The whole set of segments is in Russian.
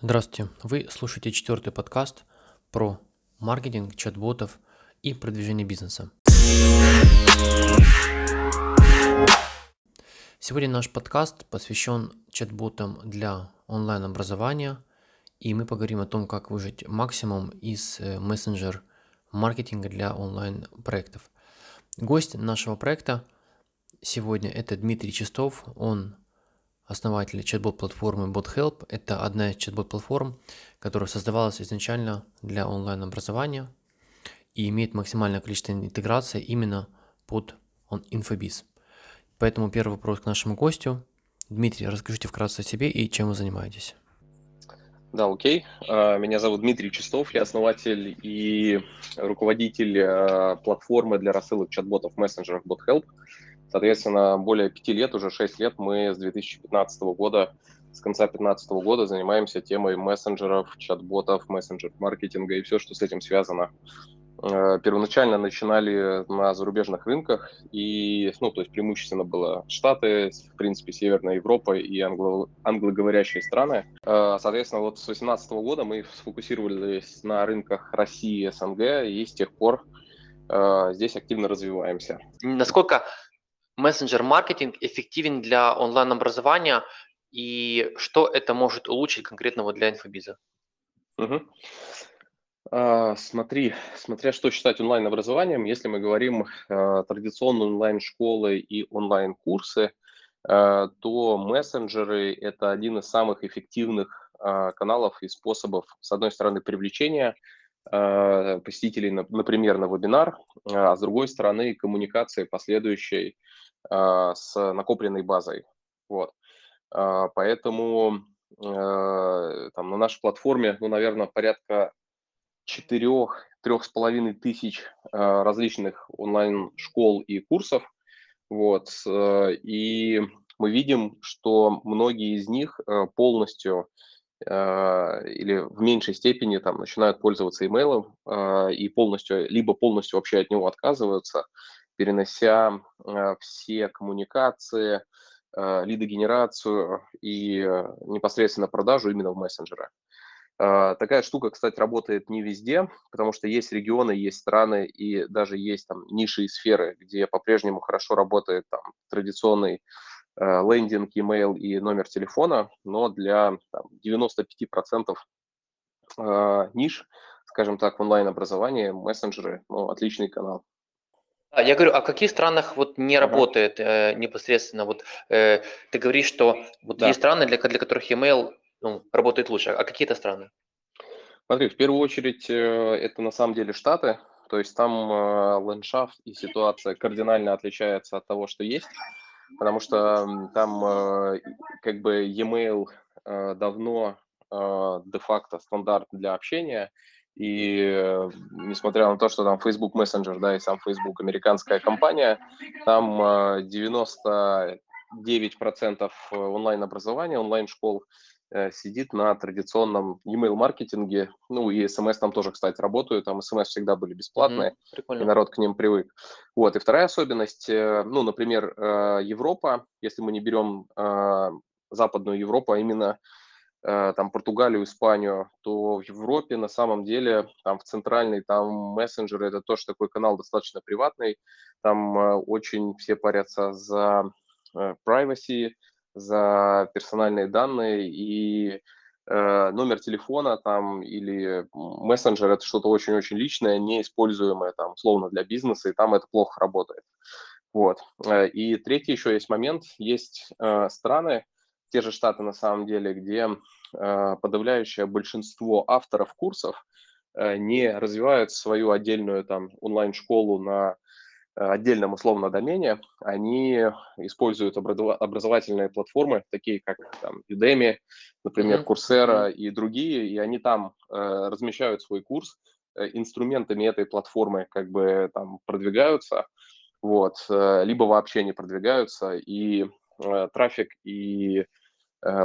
Здравствуйте, вы слушаете четвертый подкаст про маркетинг, чат-ботов и продвижение бизнеса. Сегодня наш подкаст посвящен чат-ботам для онлайн-образования, и мы поговорим о том, как выжать максимум из э, мессенджер маркетинга для онлайн-проектов. Гость нашего проекта сегодня это Дмитрий Чистов, он основатель чат-бот-платформы BotHelp. Это одна из чат-бот-платформ, которая создавалась изначально для онлайн-образования и имеет максимальное количество интеграции именно под инфобиз. Поэтому первый вопрос к нашему гостю. Дмитрий, расскажите вкратце о себе и чем вы занимаетесь. Да, окей. А, меня зовут Дмитрий Чистов, я основатель и руководитель а, платформы для рассылок чат-ботов в мессенджерах BotHelp. Соответственно, более пяти лет, уже шесть лет мы с 2015 года, с конца 2015 года занимаемся темой мессенджеров, чат-ботов, мессенджер-маркетинга и все, что с этим связано. Э, первоначально начинали на зарубежных рынках, и, ну, то есть преимущественно было Штаты, в принципе, Северная Европа и англо англоговорящие страны. Э, соответственно, вот с 2018 года мы сфокусировались на рынках России и СНГ, и с тех пор э, здесь активно развиваемся. Насколько мессенджер-маркетинг эффективен для онлайн-образования и что это может улучшить конкретно вот для инфобиза? Угу. А, смотри, смотря что считать онлайн-образованием, если мы говорим а, традиционные онлайн-школы и онлайн-курсы, а, то мессенджеры – это один из самых эффективных а, каналов и способов, с одной стороны, привлечения а, посетителей, например, на вебинар, а с другой стороны, коммуникации последующей с накопленной базой. Вот. А, поэтому а, там, на нашей платформе, ну, наверное, порядка четырех, трех с половиной тысяч различных онлайн-школ и курсов. Вот. И мы видим, что многие из них полностью или в меньшей степени там начинают пользоваться имейлом и полностью, либо полностью вообще от него отказываются, перенося э, все коммуникации, э, лидогенерацию и э, непосредственно продажу именно в мессенджеры. Такая штука, кстати, работает не везде, потому что есть регионы, есть страны и даже есть там ниши и сферы, где по-прежнему хорошо работает там, традиционный лендинг, email и номер телефона, но для там, 95% ниш, скажем так, в онлайн-образовании мессенджеры ну, отличный канал. Я говорю, а в каких странах вот не ага. работает э, непосредственно? Вот э, ты говоришь, что вот да. есть страны, для, для которых email ну, работает лучше. А какие это страны? Смотри, в первую очередь э, это на самом деле Штаты. То есть там э, ландшафт и ситуация кардинально отличается от того, что есть. Потому что там э, как бы e-mail э, давно э, де-факто стандарт для общения. И э, несмотря на то, что там Facebook Messenger, да, и сам Facebook американская компания, там 99% э, онлайн-образования, онлайн-школ э, сидит на традиционном email-маркетинге. Ну, и смс там тоже, кстати, работают. Там смс всегда были бесплатные, mm-hmm, и народ к ним привык. Вот. И вторая особенность, ну, например, Европа, если мы не берем Западную Европу, а именно Э, там Португалию, Испанию, то в Европе на самом деле там в центральной там мессенджеры это тоже такой канал достаточно приватный, там э, очень все парятся за э, privacy, за персональные данные и номер телефона там или мессенджер это что-то очень-очень личное, неиспользуемое там условно для бизнеса, и там это плохо работает. Вот. И третий еще есть момент, есть страны, те же Штаты на самом деле, где э, подавляющее большинство авторов курсов э, не развивают свою отдельную там онлайн-школу на э, отдельном условно домене, они используют образовательные платформы, такие как там, Udemy, например, Coursera и другие, и они там э, размещают свой курс, э, инструментами этой платформы как бы там продвигаются, вот, э, либо вообще не продвигаются, и э, трафик и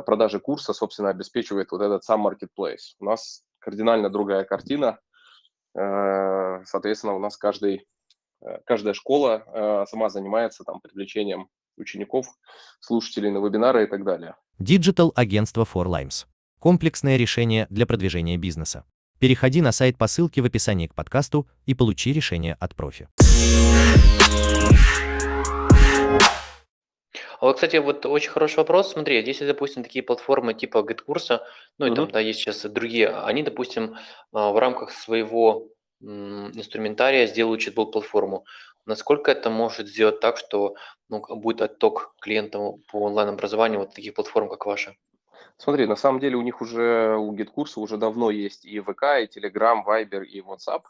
продажи курса, собственно, обеспечивает вот этот сам marketplace. У нас кардинально другая картина. Э, соответственно, у нас каждый, э, каждая школа сама занимается там привлечением учеников, слушателей на вебинары и так далее. Digital агентство For Limes. Комплексное решение для продвижения бизнеса. Переходи на сайт по ссылке в описании к подкасту и получи решение от профи. А вот, кстати, вот очень хороший вопрос. Смотри, если, допустим, такие платформы типа GetCourse, ну и там, Мгм. да, есть сейчас и другие, они, допустим, а, в рамках своего м, инструментария сделают чат-бот-платформу. Насколько это может сделать так, что ну, к- будет отток клиентам по онлайн-образованию вот таких платформ, как ваша? Смотри, на самом деле у них уже, у GitKурса уже давно есть и ВК, и Telegram, Viber, и WhatsApp.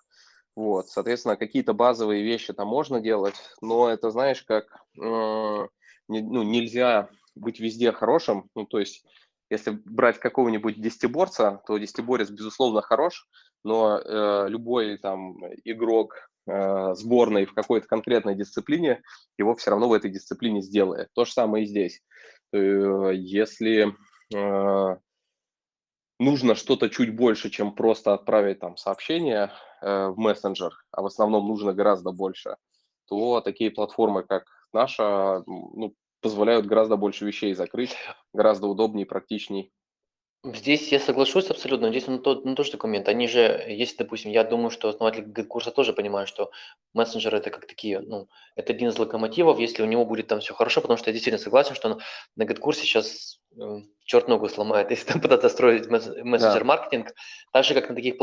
Вот, соответственно, какие-то базовые вещи там можно делать, но это, знаешь, как э, не- ну, нельзя быть везде хорошим. Ну, то есть, если брать какого-нибудь десятиборца, то десятиборец, безусловно, хорош, но э, любой там игрок э, сборной в какой-то конкретной дисциплине его все равно в этой дисциплине сделает. То же самое и здесь. Э, Если э, нужно что-то чуть больше, чем просто отправить там сообщение э, в мессенджер, а в основном нужно гораздо больше, то такие платформы, как наша, ну, позволяют гораздо больше вещей закрыть, гораздо удобнее, практичней. Здесь я соглашусь абсолютно. Здесь ну, то, ну, тоже такой момент. Они же, если, допустим, я думаю, что основатель курса тоже понимают, что мессенджеры это как такие, ну, это один из локомотивов, если у него будет там все хорошо, потому что я действительно согласен, что на, на GetCourse сейчас э, черт ногу сломает, если там пытаться строить месс- мессенджер-маркетинг, так же, как на таких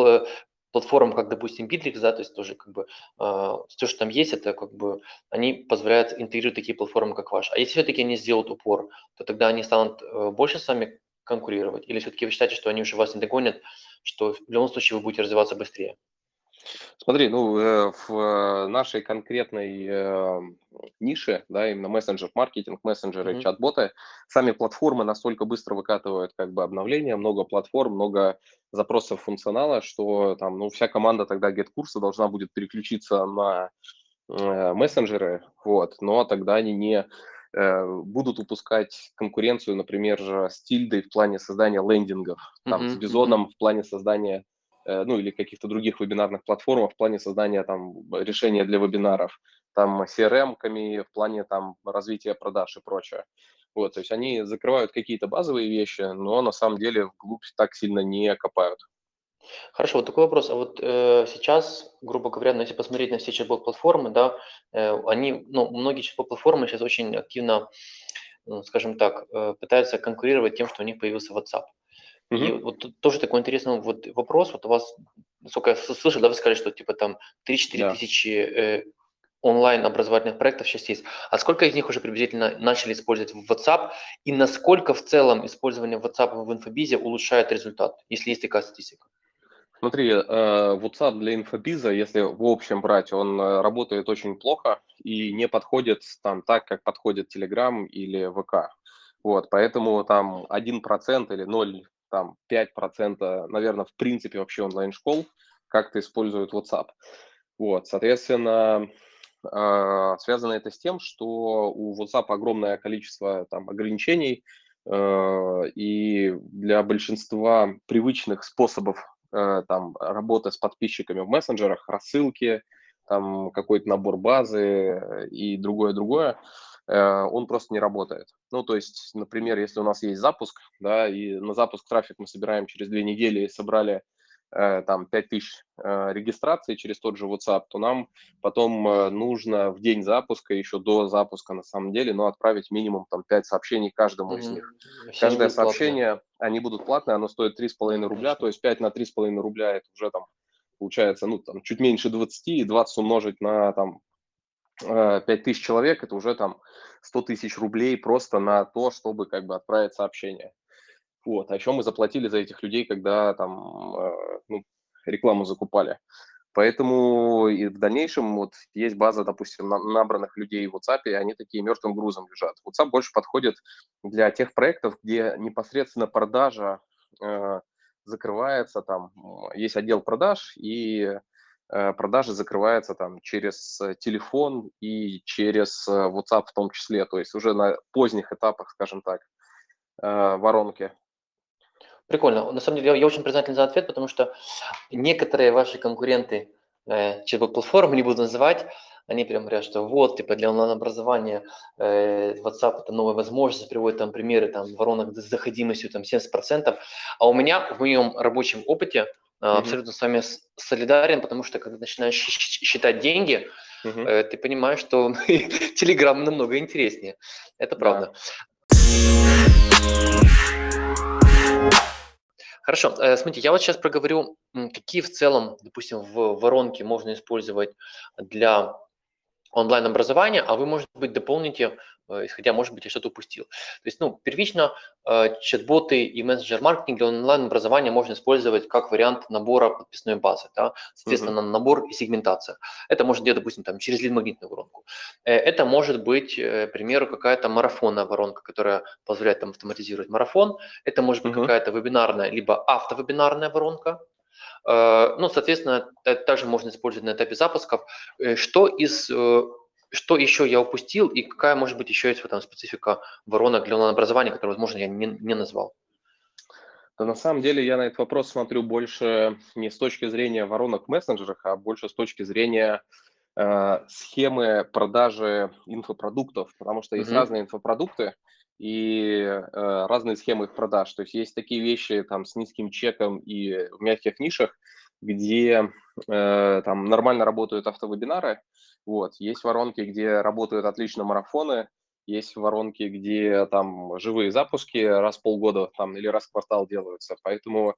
пла- платформах, как, допустим, Bittrex, да, то есть тоже как бы э, все, что там есть, это как бы они позволяют интегрировать такие платформы, как ваша. А если все-таки они сделают упор, то тогда они станут э, больше с вами конкурировать? Или все-таки вы считаете, что они уже вас не догонят, что в любом случае вы будете развиваться быстрее? Смотри, ну, э, в э, нашей конкретной э, нише, да, именно мессенджер-маркетинг, мессенджеры, Мгм. чат-боты, сами платформы настолько быстро выкатывают как бы обновления, много платформ, много запросов функционала, что там, ну, вся команда тогда get-курса должна будет переключиться на э, мессенджеры, вот, но тогда они не будут упускать конкуренцию, например, же с Тильдой в плане создания лендингов, там, Мгм, с. Бизоном в плане создания ну или каких-то других вебинарных платформах в плане создания там решения для вебинаров, там CRM-ками в плане там развития продаж и прочее. Вот, то есть они закрывают какие-то базовые вещи, но на самом деле вглубь так сильно не копают. Хорошо, вот такой вопрос. А вот э, сейчас, грубо говоря, ну, если посмотреть на все чат-бот-платформы, да, э, они, ну, многие чат-бот-платформы сейчас очень активно, ну, скажем так, э, пытаются конкурировать тем, что у них появился WhatsApp. И Мгм. вот тоже такой интересный вот вопрос. Вот у вас, насколько я слышал, да, вы сказали, что типа там 3-4 Да. тысячи э, онлайн-образовательных проектов сейчас есть. А сколько из них уже приблизительно начали использовать в WhatsApp? И насколько в целом использование WhatsApp в инфобизе улучшает результат, если есть такая статистика? Смотри, э, WhatsApp для инфобиза, если в общем брать, он э, работает очень плохо и не подходит там так, как подходит Telegram или ВК. Вот, поэтому там 1% или 0, там 5%, наверное, в принципе вообще онлайн-школ как-то используют WhatsApp. Вот, соответственно, э, связано это с тем, что у WhatsApp огромное количество там ограничений, э, и для большинства привычных способов э, там работы с подписчиками в мессенджерах, рассылки, там какой-то набор базы и другое-другое, он просто не работает. Ну, то есть, например, если у нас есть запуск, да, и на запуск трафик мы собираем через две недели и собрали э, там 5000 э, регистраций через тот же WhatsApp, то нам потом э, нужно в день запуска, еще до запуска на самом деле, ну, отправить минимум там 5 сообщений каждому из Мгм. них. Они Каждое будут платные. сообщение, они будут платные, оно стоит 3,5 Да, рубля, конечно. то есть 5 на 3,5 рубля это уже там получается, ну, там, чуть меньше 20, и 20 умножить на там 5 тысяч человек, это уже там 100 тысяч рублей просто на то, чтобы как бы отправить сообщение. Вот, а еще мы заплатили за этих людей, когда там э, ну, рекламу закупали. Поэтому и в дальнейшем вот есть база, допустим, на- набранных людей в WhatsApp, и они такие мертвым грузом лежат. WhatsApp больше подходит для тех проектов, где непосредственно продажа э, закрывается, там есть отдел продаж, и э, продажи закрываются там через э, телефон и через э, WhatsApp в том числе, то есть уже на поздних этапах, скажем так, э, воронки. Прикольно. На самом деле, я, я очень признателен за ответ, потому что некоторые ваши конкуренты, э, чат-бот-платформы, не буду называть, они прям говорят, что вот, типа, для онлайн-образования э, WhatsApp это новая возможность, приводят там примеры там воронок с заходимостью там 70%, а у меня в моем рабочем опыте э, абсолютно с вами солидарен, потому что когда начинаешь считать деньги, э, ты понимаешь, что Telegram намного интереснее. Это Да. правда. Хорошо, э, смотрите, я вот сейчас проговорю, какие в целом, допустим, в воронке можно использовать для онлайн-образования, а вы, может быть, дополните, э, исходя, может быть, я что-то упустил. То есть, ну, первично э, чат-боты и мессенджер-маркетинг для онлайн-образования можно использовать как вариант набора подписной базы, да, соответственно, набор и сегментация. Это может делать, допустим, там, через лид-магнитную воронку. Э, Это может быть, к примеру, какая-то марафонная воронка, которая позволяет там автоматизировать марафон. Это может быть Мгм. какая-то вебинарная, либо автовебинарная воронка. Э, Ну, соответственно, это также можно использовать на этапе запусков. Э, Что из э, что еще я упустил и какая может быть еще есть там специфика воронок для онлайн-образования, которую, возможно, я не, не назвал? Да, на самом деле я на этот вопрос смотрю больше не с точки зрения воронок в мессенджерах, а больше с точки зрения схемы продажи инфопродуктов, потому что есть Мгм. разные инфопродукты и э, разные схемы их продаж. То есть есть такие вещи там с низким чеком и в мягких нишах, где э, там нормально работают автовебинары, вот. Есть воронки, где работают отлично марафоны, есть воронки, где там живые запуски раз в полгода там, или раз в квартал делаются. Поэтому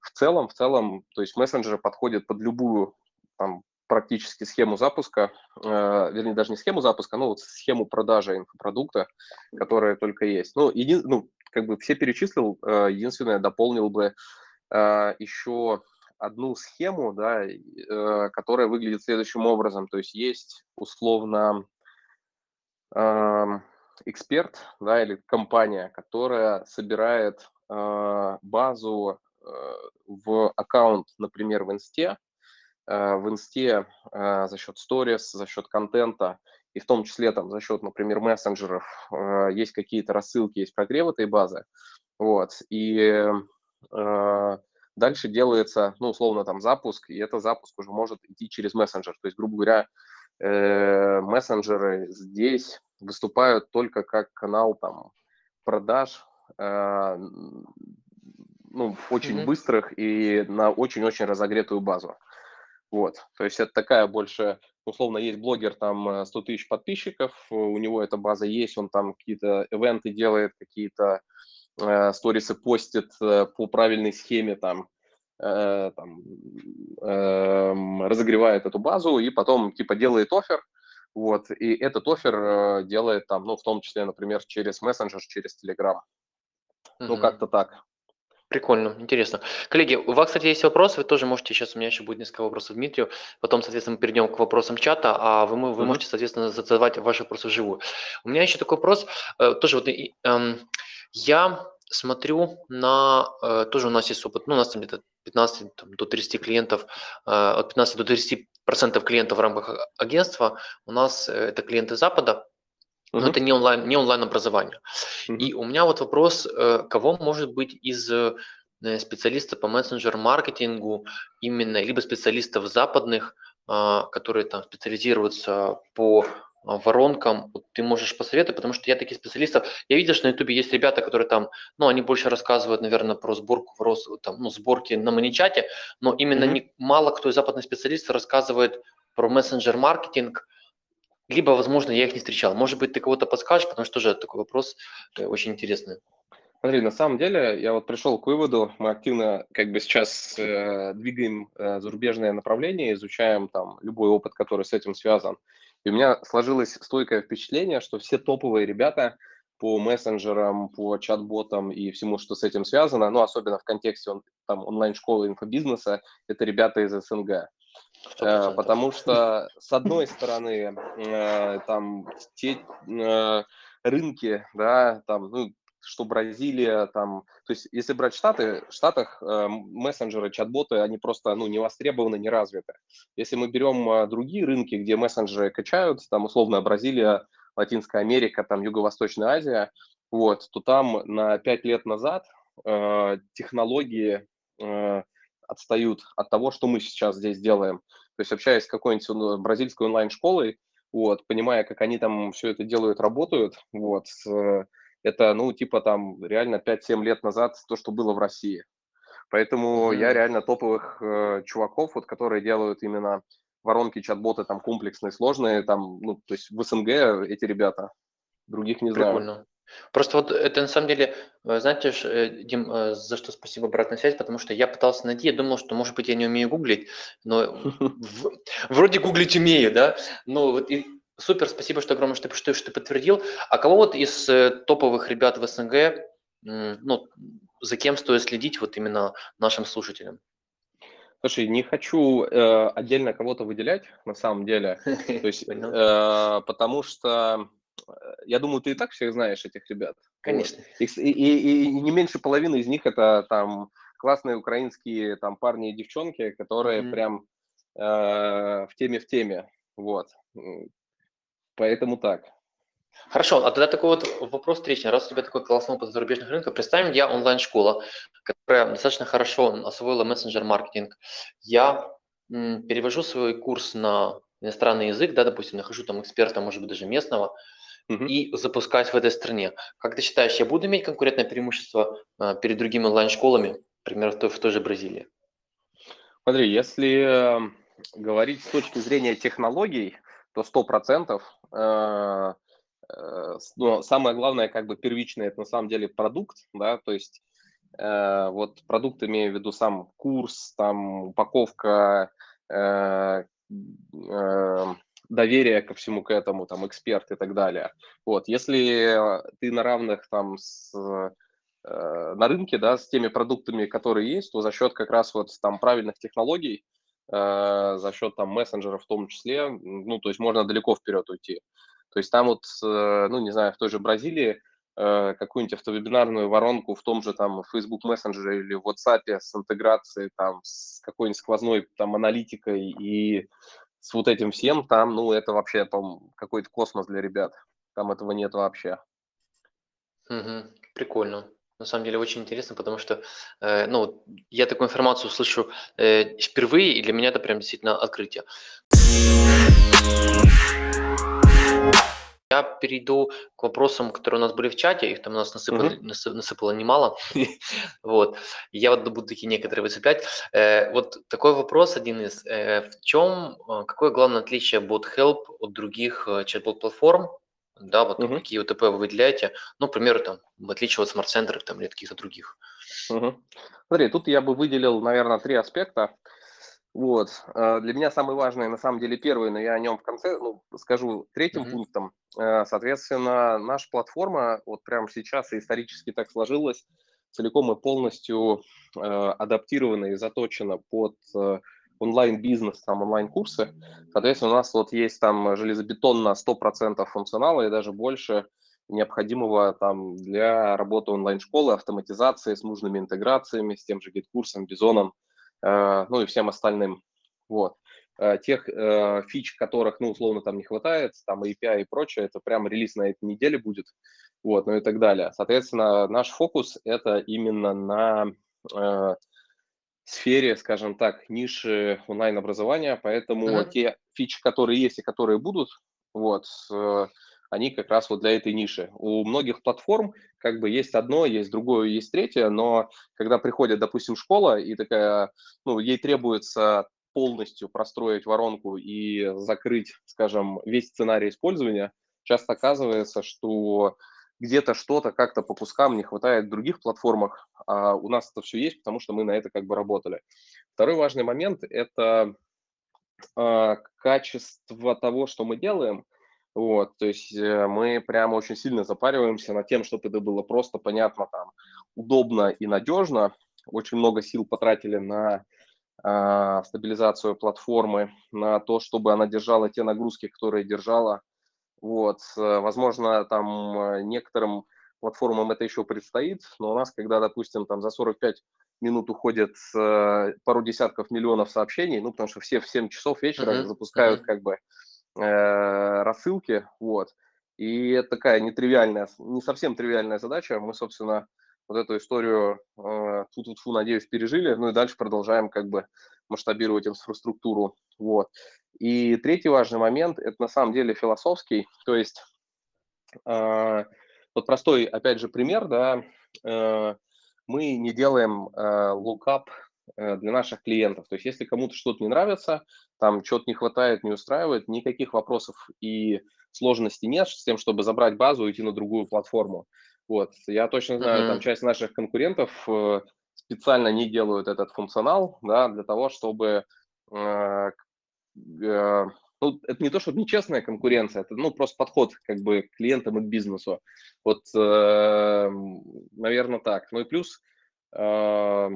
в целом, в целом, то есть мессенджеры подходят под любую там, практически схему запуска, э, вернее, даже не схему запуска, но вот схему продажи инфопродукта, которая только есть. Ну, еди, ну как бы все перечислил, э, единственное, дополнил бы э, еще одну схему, да, э, которая выглядит следующим образом. То есть есть условно эм, эксперт, да, или компания, которая собирает э, базу э, в аккаунт, например, в Инсте, э, в Инсте э, за счет сторис, за счет контента, и в том числе там за счет, например, мессенджеров, э, есть какие-то рассылки, есть прогрев этой базы, вот, и э, дальше делается, ну, условно, там запуск, и этот запуск уже может идти через мессенджер, то есть, грубо говоря, э, мессенджеры здесь выступают только как канал там продаж, э, ну, очень Мгм. быстрых и на очень-очень разогретую базу. Вот, то есть это такая больше, условно, есть блогер, там э, 100 тысяч подписчиков, у него эта база есть, он там какие-то ивенты делает, какие-то э, сторисы постит э, по правильной схеме, там, э, там эм, разогревает эту базу и потом типа делает офер, вот, и этот офер э, делает там, ну, в том числе, например, через мессенджер, через Telegram. Ну, Мгм. как-то так. Прикольно, интересно. Коллеги, у вас, кстати, есть вопросы, вы тоже можете, сейчас у меня еще будет несколько вопросов Дмитрию, потом, соответственно, мы перейдем к вопросам чата, а вы, вы Мгм. можете, соответственно, задавать ваши вопросы вживую. У меня еще такой вопрос, э, тоже вот эм, я смотрю на, э, тоже у нас есть опыт, ну, у нас там где-то 15 там, до 30 клиентов, э, от 15 до 30 процентов клиентов в рамках а- агентства, у нас это клиенты Запада, но Мгм. это не онлайн, не онлайн образование. Мгм. И у меня вот вопрос, э, кого может быть из э, специалистов по мессенджер-маркетингу именно, либо специалистов западных, а, которые там специализируются по а, воронкам, вот ты можешь посоветовать, потому что я таких специалистов, я видел, что на ютубе есть ребята, которые там, ну, они больше рассказывают, наверное, про сборку, там, ну, сборки на маничате, но именно Мгм. не, мало кто из западных специалистов рассказывает про мессенджер-маркетинг, либо, возможно, я их не встречал. Может быть, ты кого-то подскажешь, потому что тоже такой вопрос э, очень интересный. Смотри, на самом деле я вот пришел к выводу, мы активно как бы сейчас э, двигаем э, зарубежное направление, изучаем там любой опыт, который с этим связан. И у меня сложилось стойкое впечатление, что все топовые ребята по мессенджерам, по чат-ботам и всему, что с этим связано, ну, особенно в контексте он, там, онлайн-школы инфобизнеса, это ребята из СНГ. Сто Э, процентов. потому что, с одной стороны, э, там те э, рынки, да, там, ну, что Бразилия, там, то есть если брать Штаты, в Штатах э, мессенджеры, чат-боты, они просто, ну, не востребованы, не развиты. Если мы берем э, другие рынки, где мессенджеры качают, там, условно, Бразилия, Латинская Америка, там, Юго-Восточная Азия, вот, то там на пять лет назад э, технологии э, отстают от того, что мы сейчас здесь делаем. То есть общаясь с какой-нибудь бразильской онлайн-школой, вот, понимая, как они там все это делают, работают, вот, это, ну, типа там реально 5-7 лет назад то, что было в России. Поэтому mm-hmm. я реально топовых э, чуваков, вот, которые делают именно воронки, чат-боты там комплексные, сложные, там, ну, то есть в СНГ эти ребята, других не Прикольно. знаю. Просто вот это на самом деле, э, знаете, э, Дим, э, за что спасибо обратная связь, потому что я пытался найти, я думал, что, может быть, я не умею гуглить, но вроде гуглить умею, да, но вот и супер, спасибо, что огромное, что, что, что подтвердил. А кого вот из топовых ребят в СНГ, ну, за кем стоит следить вот именно нашим слушателям? Слушай, не хочу э, отдельно кого-то выделять, на самом деле, то есть, потому что я думаю, ты и так всех знаешь этих ребят. Конечно. Вот. И, и, и не меньше половины из них это там классные украинские там парни и девчонки, которые mm-hmm. прям э, в теме в теме, вот. Поэтому так. Хорошо, а тогда такой вот вопрос встречный. Раз у тебя такой классный опыт зарубежных рынков, представим, я онлайн-школа, которая достаточно хорошо освоила мессенджер-маркетинг. Я м, перевожу свой курс на иностранный язык, да, допустим, нахожу там эксперта, может быть, даже местного, угу. и запускаюсь в этой стране. Как ты считаешь, я буду иметь конкурентное преимущество э, перед другими онлайн-школами, например, в той, в той же Бразилии? Смотри, если э, говорить с точки зрения технологий, то 100% э, Э, но самое главное, как бы первичное, это на самом деле продукт, да, то есть э, вот продукт имею в виду сам курс, там упаковка, э, э, доверие ко всему к этому, там эксперт и так далее. Вот, если ты на равных там с э, на рынке, да, с теми продуктами, которые есть, то за счет как раз вот там правильных технологий, э, за счет там мессенджеров в том числе, ну, то есть можно далеко вперед уйти. То есть там вот, э, ну, не знаю, в той же Бразилии э, какую-нибудь автовебинарную воронку в том же там Facebook Messenger или WhatsApp с интеграцией там с какой-нибудь сквозной там аналитикой и с вот этим всем, там, ну, это вообще там какой-то космос для ребят. Там этого нет вообще. Угу, прикольно. На самом деле очень интересно, потому что, э, ну, я такую информацию слышу э, впервые, и для меня это прям действительно открытие. Я перейду к вопросам, которые у нас были в чате, их там у нас насыпали, mm-hmm. насыпало немало. вот. Я вот буду такие некоторые выцеплять. Э, вот такой вопрос один из. Э, в чем, э, какое главное отличие BotHelp от других чат-бот-платформ? Да, вот mm-hmm. какие УТП вы выделяете? Ну, к примеру, там, в отличие от смарт-центров там, или каких-то других. Mm-hmm. Смотри, тут я бы выделил, наверное, три аспекта. Вот. Э, для меня самый важный, на самом деле, первый, но я о нем в конце ну, скажу третьим mm-hmm. пунктом. Э, соответственно, наша платформа, вот прямо сейчас и исторически так сложилась, целиком и полностью э, адаптирована и заточена под онлайн-бизнес, там, онлайн-курсы. Соответственно, у нас вот есть там железобетонно 100% функционала и даже больше необходимого там для работы онлайн-школы, автоматизации с нужными интеграциями, с тем же GetCourse'ом, Бизоном, Э, ну и всем остальным. Вот. Э, тех э, фич, которых, ну, условно, там не хватает, там API и прочее, это прям релиз на этой неделе будет, вот, ну и так далее. Соответственно, наш фокус – это именно на э, сфере, скажем так, ниши онлайн-образования, поэтому uh-huh. те фичи, которые есть и которые будут, вот, э, они как раз вот для этой ниши. У многих платформ как бы есть одно, есть другое, есть третье, но когда приходит, допустим, школа и такая, ну, ей требуется полностью простроить воронку и закрыть, скажем, весь сценарий использования, часто оказывается, что где-то что-то как-то по кускам не хватает в других платформах, а у нас это все есть, потому что мы на это как бы работали. Второй важный момент – это э, качество того, что мы делаем – вот, то есть э, мы прямо очень сильно запариваемся над тем, чтобы это было просто понятно, там, удобно и надежно. Очень много сил потратили на стабилизацию платформы, на то, чтобы она держала те нагрузки, которые держала. Вот, э, возможно, там э, некоторым платформам это еще предстоит, но у нас, когда, допустим, там за 45 минут уходит э, пару десятков миллионов сообщений, ну, потому что все в 7 часов вечера uh-huh. запускают uh-huh. как бы э, рассылки, вот. И это такая нетривиальная, не совсем тривиальная задача. Мы, собственно, вот эту историю, э, фу-фу-фу, надеюсь, пережили, ну и дальше продолжаем как бы масштабировать инфраструктуру. Вот. И третий важный момент – это на самом деле философский, то есть э, вот простой, опять же, пример, да, э, мы не делаем э, лукап э, для наших клиентов. То есть если кому-то что-то не нравится, там что-то не хватает, не устраивает, никаких вопросов и сложностей нет с тем, чтобы забрать базу и уйти на другую платформу. Вот. Я точно знаю, mm-hmm. там часть наших конкурентов э, специально не делают этот функционал, да, для того, чтобы э, э, ну, это не то, что нечестная конкуренция, это, ну, просто подход как бы к клиентам и к бизнесу. Вот, э, наверное, так. Ну и плюс э,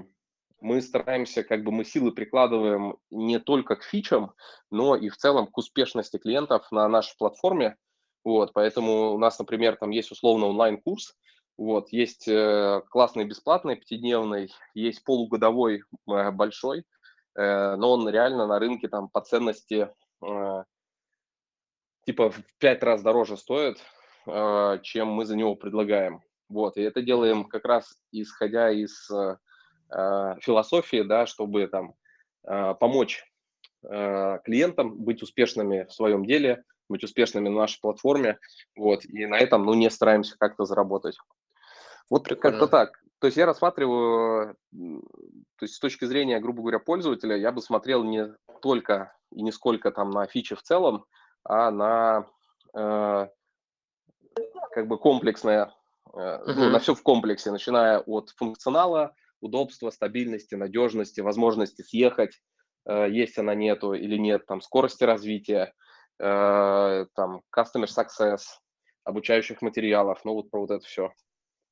мы стараемся, как бы мы силы прикладываем не только к фичам, но и в целом к успешности клиентов на нашей платформе. Вот, поэтому у нас, например, там есть условно онлайн-курс, вот, есть э, классный бесплатный пятидневный, есть полугодовой э, большой, э, но он реально на рынке там по ценности типа в пять раз дороже стоит, чем мы за него предлагаем. Вот, и это делаем как раз исходя из философии, да, чтобы там помочь клиентам быть успешными в своем деле, быть успешными на нашей платформе, вот, и на этом, ну, не стараемся как-то заработать. Вот как-то так. То есть я рассматриваю, то есть с точки зрения, грубо говоря, пользователя, я бы смотрел не только и не сколько там на фичи в целом, а на э, как бы комплексное, э, ну, на все в комплексе, начиная от функционала, удобства, стабильности, надежности, возможности съехать, э, есть она нету или нет, там скорости развития, э, там customer success, обучающих материалов, ну вот про вот это все.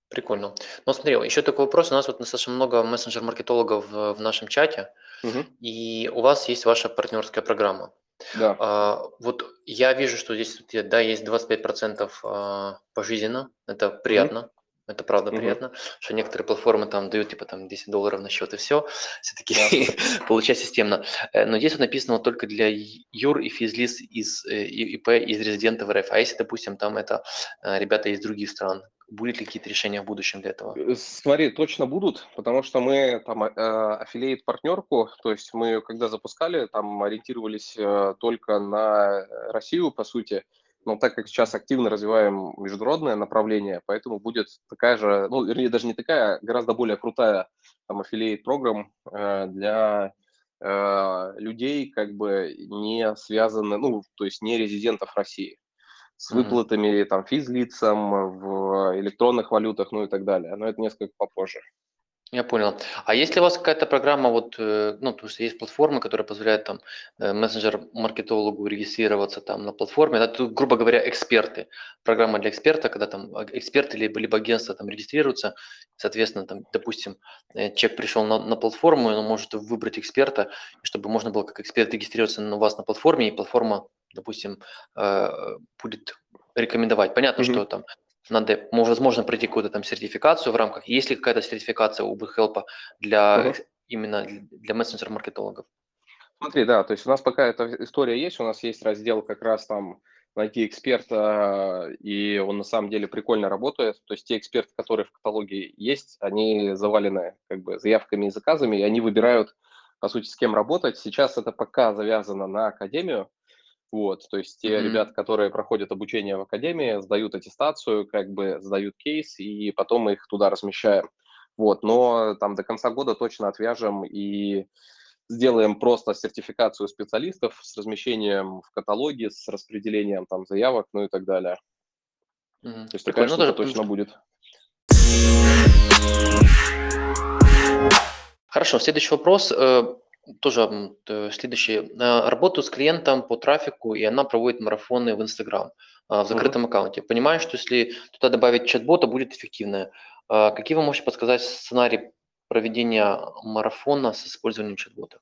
Прикольно. Ну, смотри, еще такой вопрос. У нас вот достаточно много мессенджер-маркетологов в, в нашем чате, угу. и у вас есть ваша партнерская программа. Да. А, вот я вижу, что здесь, да, есть 25% а, пожизненно, это приятно. Угу. Это правда mm-hmm. приятно, что некоторые платформы там дают типа там 10 долларов на счет и все, все-таки yeah. получать системно. Э, но здесь вот написано только для юр и физлиц из э, ИП из резидентов РФ. А если, допустим, там это э, ребята из других стран, Будут ли какие-то решения в будущем для этого? Смотри, точно будут, потому что мы там аффилиейт партнерку, то есть мы когда запускали, там ориентировались только на Россию, по сути, но так как сейчас активно развиваем международное направление, поэтому будет такая же, ну, вернее, даже не такая, а гораздо более крутая там affiliate программ э, для э, людей, как бы не связанных, ну, то есть не резидентов России, с выплатами mm-hmm. там физлицам в электронных валютах, ну и так далее. Но это несколько попозже. Я понял. А есть ли у вас какая-то программа, вот, э, ну, потому что есть платформы, которые позволяют там э, мессенджер-маркетологу регистрироваться там на платформе, это, тут, грубо говоря, эксперты. Программа для эксперта, когда там эксперты либо, либо агентство там регистрируются, соответственно, там, допустим, э, человек пришел на, на платформу, и он может выбрать эксперта, чтобы можно было как эксперт регистрироваться на вас на платформе, и платформа, допустим, будет рекомендовать. Понятно, mm-hmm. что там надо, возможно, пройти какую-то там сертификацию в рамках. Есть ли какая-то сертификация у BigHelp для uh-huh. именно для мессенджер-маркетологов? Смотри, да, то есть у нас пока эта история есть, у нас есть раздел как раз там найти эксперта, и он на самом деле прикольно работает. То есть те эксперты, которые в каталоге есть, они завалены как бы заявками и заказами, и они выбирают, по сути, с кем работать. Сейчас это пока завязано на академию, вот, то есть те mm-hmm. ребята, которые проходят обучение в академии, сдают аттестацию, как бы сдают кейс, и потом мы их туда размещаем. Вот, но там до конца года точно отвяжем и сделаем просто сертификацию специалистов с размещением в каталоге, с распределением там заявок, ну и так далее. Mm-hmm. То есть такая штука точно будет. Хорошо, следующий вопрос. Тоже следующее. Э, работаю с клиентом по трафику, и она проводит марафоны в Инстаграм в закрытом аккаунте. Понимаю, что если туда добавить чат-бота, будет эффективно. А какие вы можете подсказать сценарий проведения марафона с использованием чат-бота?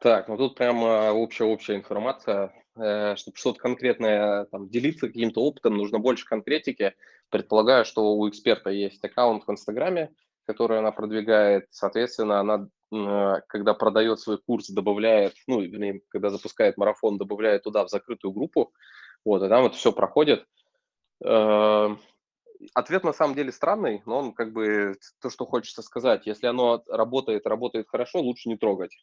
Так, ну тут прямо общая-общая информация. Э, чтобы что-то конкретное там, делиться каким-то опытом, нужно больше конкретики. Предполагаю, что у эксперта есть аккаунт в Инстаграме, который она продвигает. Соответственно, она когда продает свой курс, добавляет, ну, вернее, когда запускает марафон, добавляет туда в закрытую группу, вот, и там это все проходит. Эм, ответ на самом деле странный, но он как бы то, что хочется сказать. Если оно работает, работает хорошо, лучше не трогать.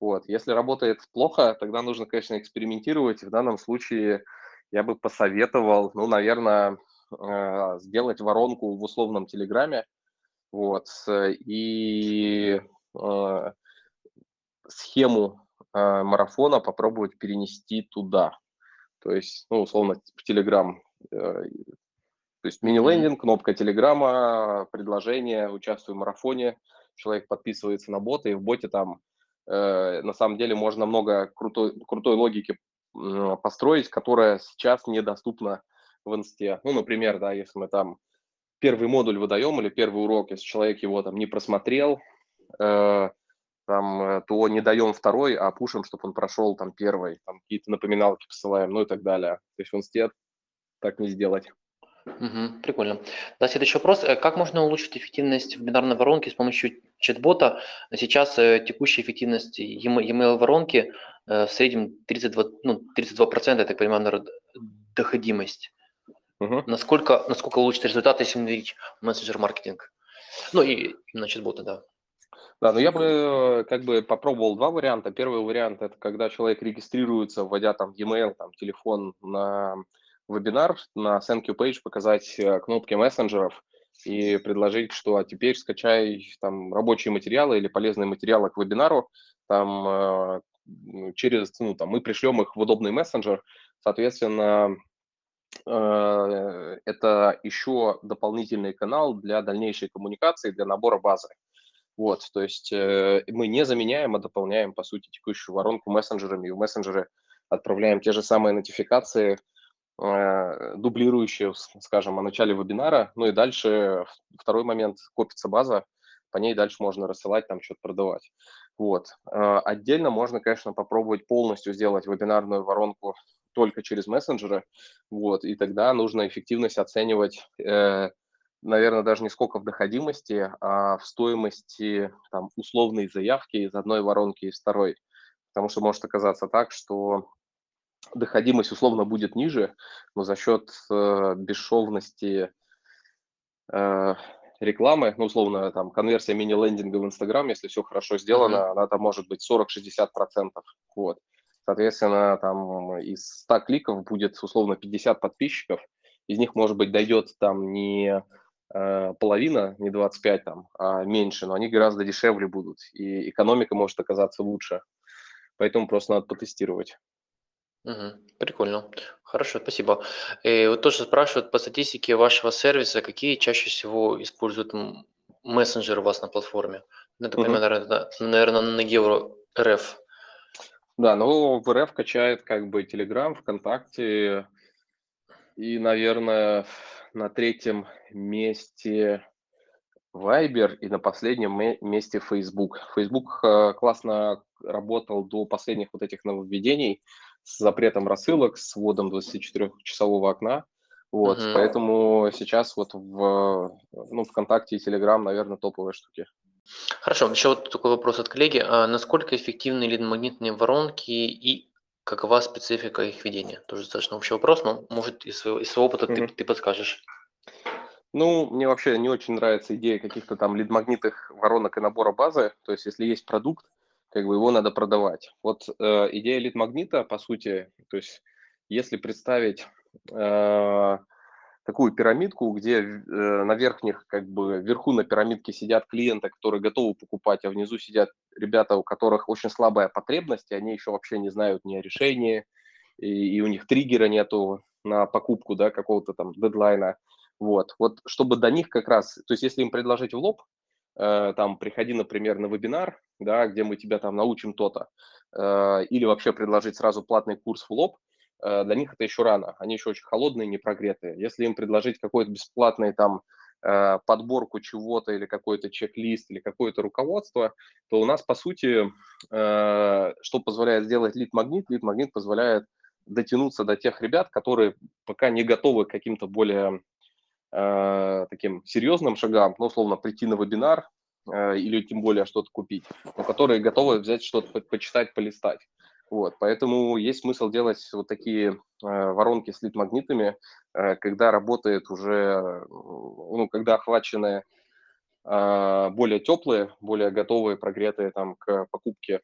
Вот. Если работает плохо, тогда нужно, конечно, экспериментировать. В данном случае я бы посоветовал, ну, наверное, э, сделать воронку в условном Телеграме, вот, и э, схему э, марафона попробовать перенести туда. То есть, ну, условно, в Телеграм, то есть мини-лендинг, кнопка Телеграма, предложение, участвую в марафоне, человек подписывается на бота, и в боте там Э, на самом деле можно много крутой, крутой логики построить, которая сейчас недоступна в инсте. Ну, например, да, если мы там первый модуль выдаем или первый урок, если человек его там не просмотрел, э, там, э, то не даем второй, а пушим, чтобы он прошел там первый, там какие-то напоминалки посылаем, ну и так далее. То есть в инсте так не сделать. Мгм. Прикольно. Да, следующий вопрос. Э, как можно улучшить эффективность в бинарной воронке с помощью чат-бота? Сейчас текущая эффективность e-mail воронки в среднем 32, ну, 32%, я так понимаю, наверно, доходимость. Мгм. Насколько, насколько улучшить результаты, если внедрить мессенджер-маркетинг? Ну и именно чат-бота, да. Да, но я бы как бы попробовал два варианта. Первый вариант– это когда человек регистрируется, вводя там e-mail, там, телефон на вебинар на thank you page показать э, кнопки мессенджеров и предложить, что а теперь скачай там рабочие материалы или полезные материалы к вебинару, там э, через, ну, там, мы пришлем их в удобный мессенджер, соответственно, э, это еще дополнительный канал для дальнейшей коммуникации, для набора базы. Вот, то есть мы не заменяем, а дополняем, по сути, текущую воронку мессенджерами, и в мессенджеры отправляем те же самые нотификации, Э, дублирующие, скажем, о начале вебинара. Ну и дальше второй момент, копится база, по ней дальше можно рассылать, там что-то продавать. Вот. Э, отдельно можно, конечно, попробовать полностью сделать вебинарную воронку только через мессенджеры, вот, и тогда нужно эффективность оценивать, э, наверное, даже не сколько в доходимости, а в стоимости там, условной заявки из одной воронки и из второй. Потому что может оказаться так, что доходимость условно будет ниже, но за счет э, бесшовности э, рекламы, ну, условно, там, конверсия мини-лендинга в Инстаграм, если все хорошо сделано, uh-huh. она там может быть 40-60%. Вот. Соответственно, там из 100 кликов будет условно 50 подписчиков, из них, может быть, дойдет там не половина, не 25 там, а меньше, но они гораздо дешевле будут, и экономика может оказаться лучше. Поэтому просто надо потестировать. Мгм. Прикольно. Хорошо, спасибо. И вот тоже спрашивают по статистике вашего сервиса, какие чаще всего используют мессенджеры у вас на платформе? Ну, так понимаю, наверное, наверное, на Евро РФ. Да, ну в РФ качает как бы Telegram, ВКонтакте и, наверное, на третьем месте Viber и на последнем месте Facebook. Facebook э, классно работал до последних вот этих нововведений, с запретом рассылок, с вводом 24-часового окна. Вот, uh-huh. поэтому сейчас вот в ну, ВКонтакте и Телеграм, наверное, топовые штуки. Хорошо, еще вот такой вопрос от коллеги. А насколько эффективны лид-магнитные воронки и какова специфика их ведения? Тоже достаточно общий вопрос, но, может, из своего, из своего опыта uh-huh. ты, ты подскажешь. Ну, мне вообще не очень нравится идея каких-то там лид-магнитных воронок и набора базы. То есть, если есть продукт, как бы его надо продавать. Вот э, идея лид-магнита, по сути, то есть если представить э, такую пирамидку, где э, на верхних, как бы вверху на пирамидке сидят клиенты, которые готовы покупать, а внизу сидят ребята, у которых очень слабая потребность, и они еще вообще не знают ни о решении, и, и у них триггера нету на покупку, да, какого-то там дедлайна. Вот, вот чтобы до них как раз, то есть если им предложить в лоб, Э, там, приходи, например, на вебинар, да, где мы тебя там научим то-то, э, или вообще предложить сразу платный курс в лоб, для них это еще рано, они еще очень холодные, не прогретые. Если им предложить какой-то бесплатный там подборку чего-то или какой-то чек-лист или какое-то руководство, то у нас, по сути, что позволяет сделать лид-магнит? Лид-магнит позволяет дотянуться до тех ребят, которые пока не готовы к каким-то более э, таким серьезным шагам, ну, условно, прийти на вебинар э, или тем более что-то купить, но которые готовы взять что-то, по почитать, полистать. Вот, поэтому есть смысл делать вот такие э, воронки с лид-магнитами, э, когда работает уже, ну, когда охвачены э, более теплые, более готовые, прогретые там к покупке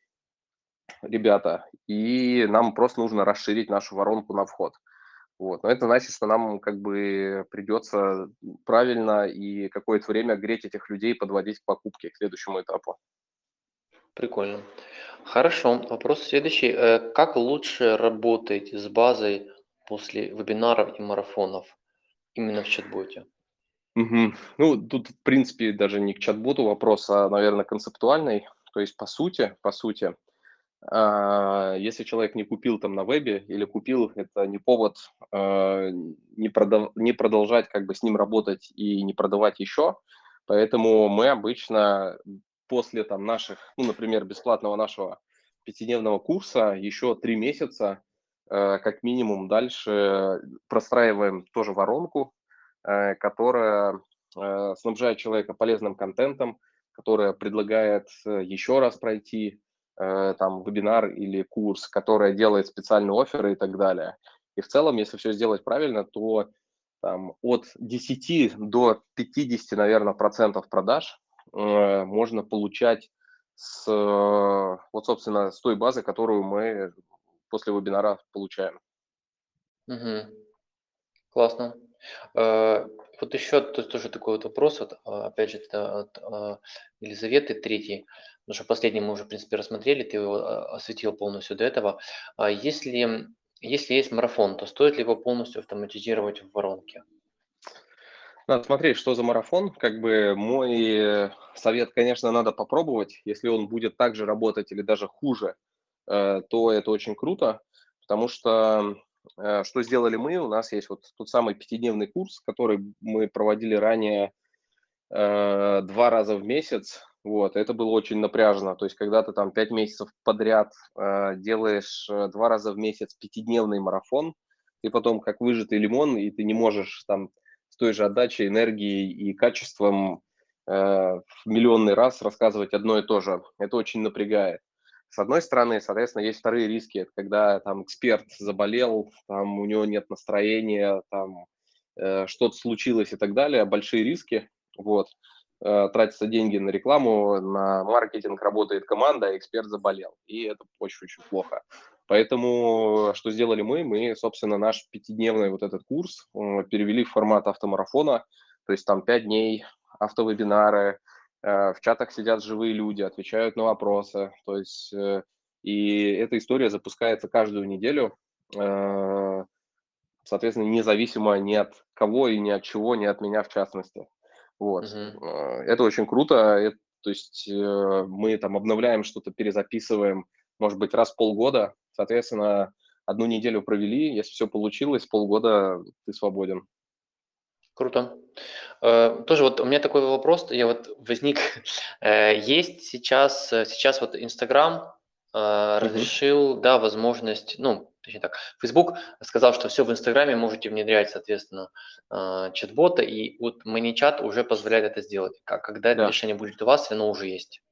ребята, и нам просто нужно расширить нашу воронку на вход. Вот. Но это значит, что нам как бы придется правильно и какое-то время греть этих людей, подводить к покупке, к следующему этапу. Прикольно. Хорошо. Вопрос следующий. Э, как лучше работать с базой после вебинаров и марафонов именно в чат-боте? Угу. Ну, тут, в принципе, даже не к чат-боту вопрос, а, наверное, концептуальный. То есть, по сути, по сути, а, если человек не купил там на вебе или купил, это не повод а, не, продав, не продолжать как бы с ним работать и не продавать еще. Поэтому мы обычно после там наших, ну, например, бесплатного нашего пятидневного курса еще три месяца э, как минимум дальше простраиваем тоже воронку, э, которая э, снабжает человека полезным контентом, которая предлагает еще раз пройти там вебинар или курс, которая делает специальные оферы и так далее. И в целом, если все сделать правильно, то там, от 10 до 50, наверное, процентов продаж можно получать с, э, вот, собственно, с той базы, которую мы после вебинара получаем. Угу. Классно. Э, вот еще тоже такой вот вопрос, вот, а, опять же, это от Елизаветы Третьей, потому что последний мы уже, в принципе, рассмотрели, ты его а, осветил полностью до этого. А если, если есть марафон, то стоит ли его полностью автоматизировать в воронке? Надо смотреть, что за марафон. Как бы мой совет, конечно, надо попробовать. Если он будет так же работать или даже хуже, э, то это очень круто, потому что э, что сделали мы? У нас есть вот тот самый пятидневный курс, который мы проводили ранее э, два раза в месяц. Вот, это было очень напряжно. То есть, когда ты там пять месяцев подряд делаешь два раза в месяц пятидневный марафон, и потом как выжатый лимон, и ты не можешь там с той же отдачей, энергией и качеством э, в миллионный раз рассказывать одно и то же. Это очень напрягает. С одной стороны, соответственно, есть вторые риски. Это когда там эксперт заболел, там у него нет настроения, там э, что-то случилось и так далее. Большие риски. Вот. Э, тратятся деньги на рекламу, на маркетинг, работает команда, а эксперт заболел. И это очень-очень плохо. Поэтому что сделали мы? Мы, собственно, наш пятидневный вот этот курс перевели в формат автомарафона, то есть там пять дней автовебинары, э, в чатах сидят живые люди, отвечают на вопросы, то есть э, и эта история запускается каждую неделю, э, соответственно, независимо ни от кого и ни от чего, ни от меня в частности. Вот. Угу. Это очень круто. Это, то есть мы там обновляем что-то, перезаписываем, может быть, раз в полгода. Соответственно, одну неделю провели, если все получилось, полгода ты свободен. Круто. Э, тоже вот у меня такой вопрос, я вот возник, э, есть сейчас, э, сейчас вот Инстаграм разрешил, да, возможность, ну, точнее так, Facebook сказал, что все в Инстаграме можете внедрять, соответственно, чат-бота, и вот ManyChat уже позволяет это сделать. Когда это решение будет у вас, оно уже есть?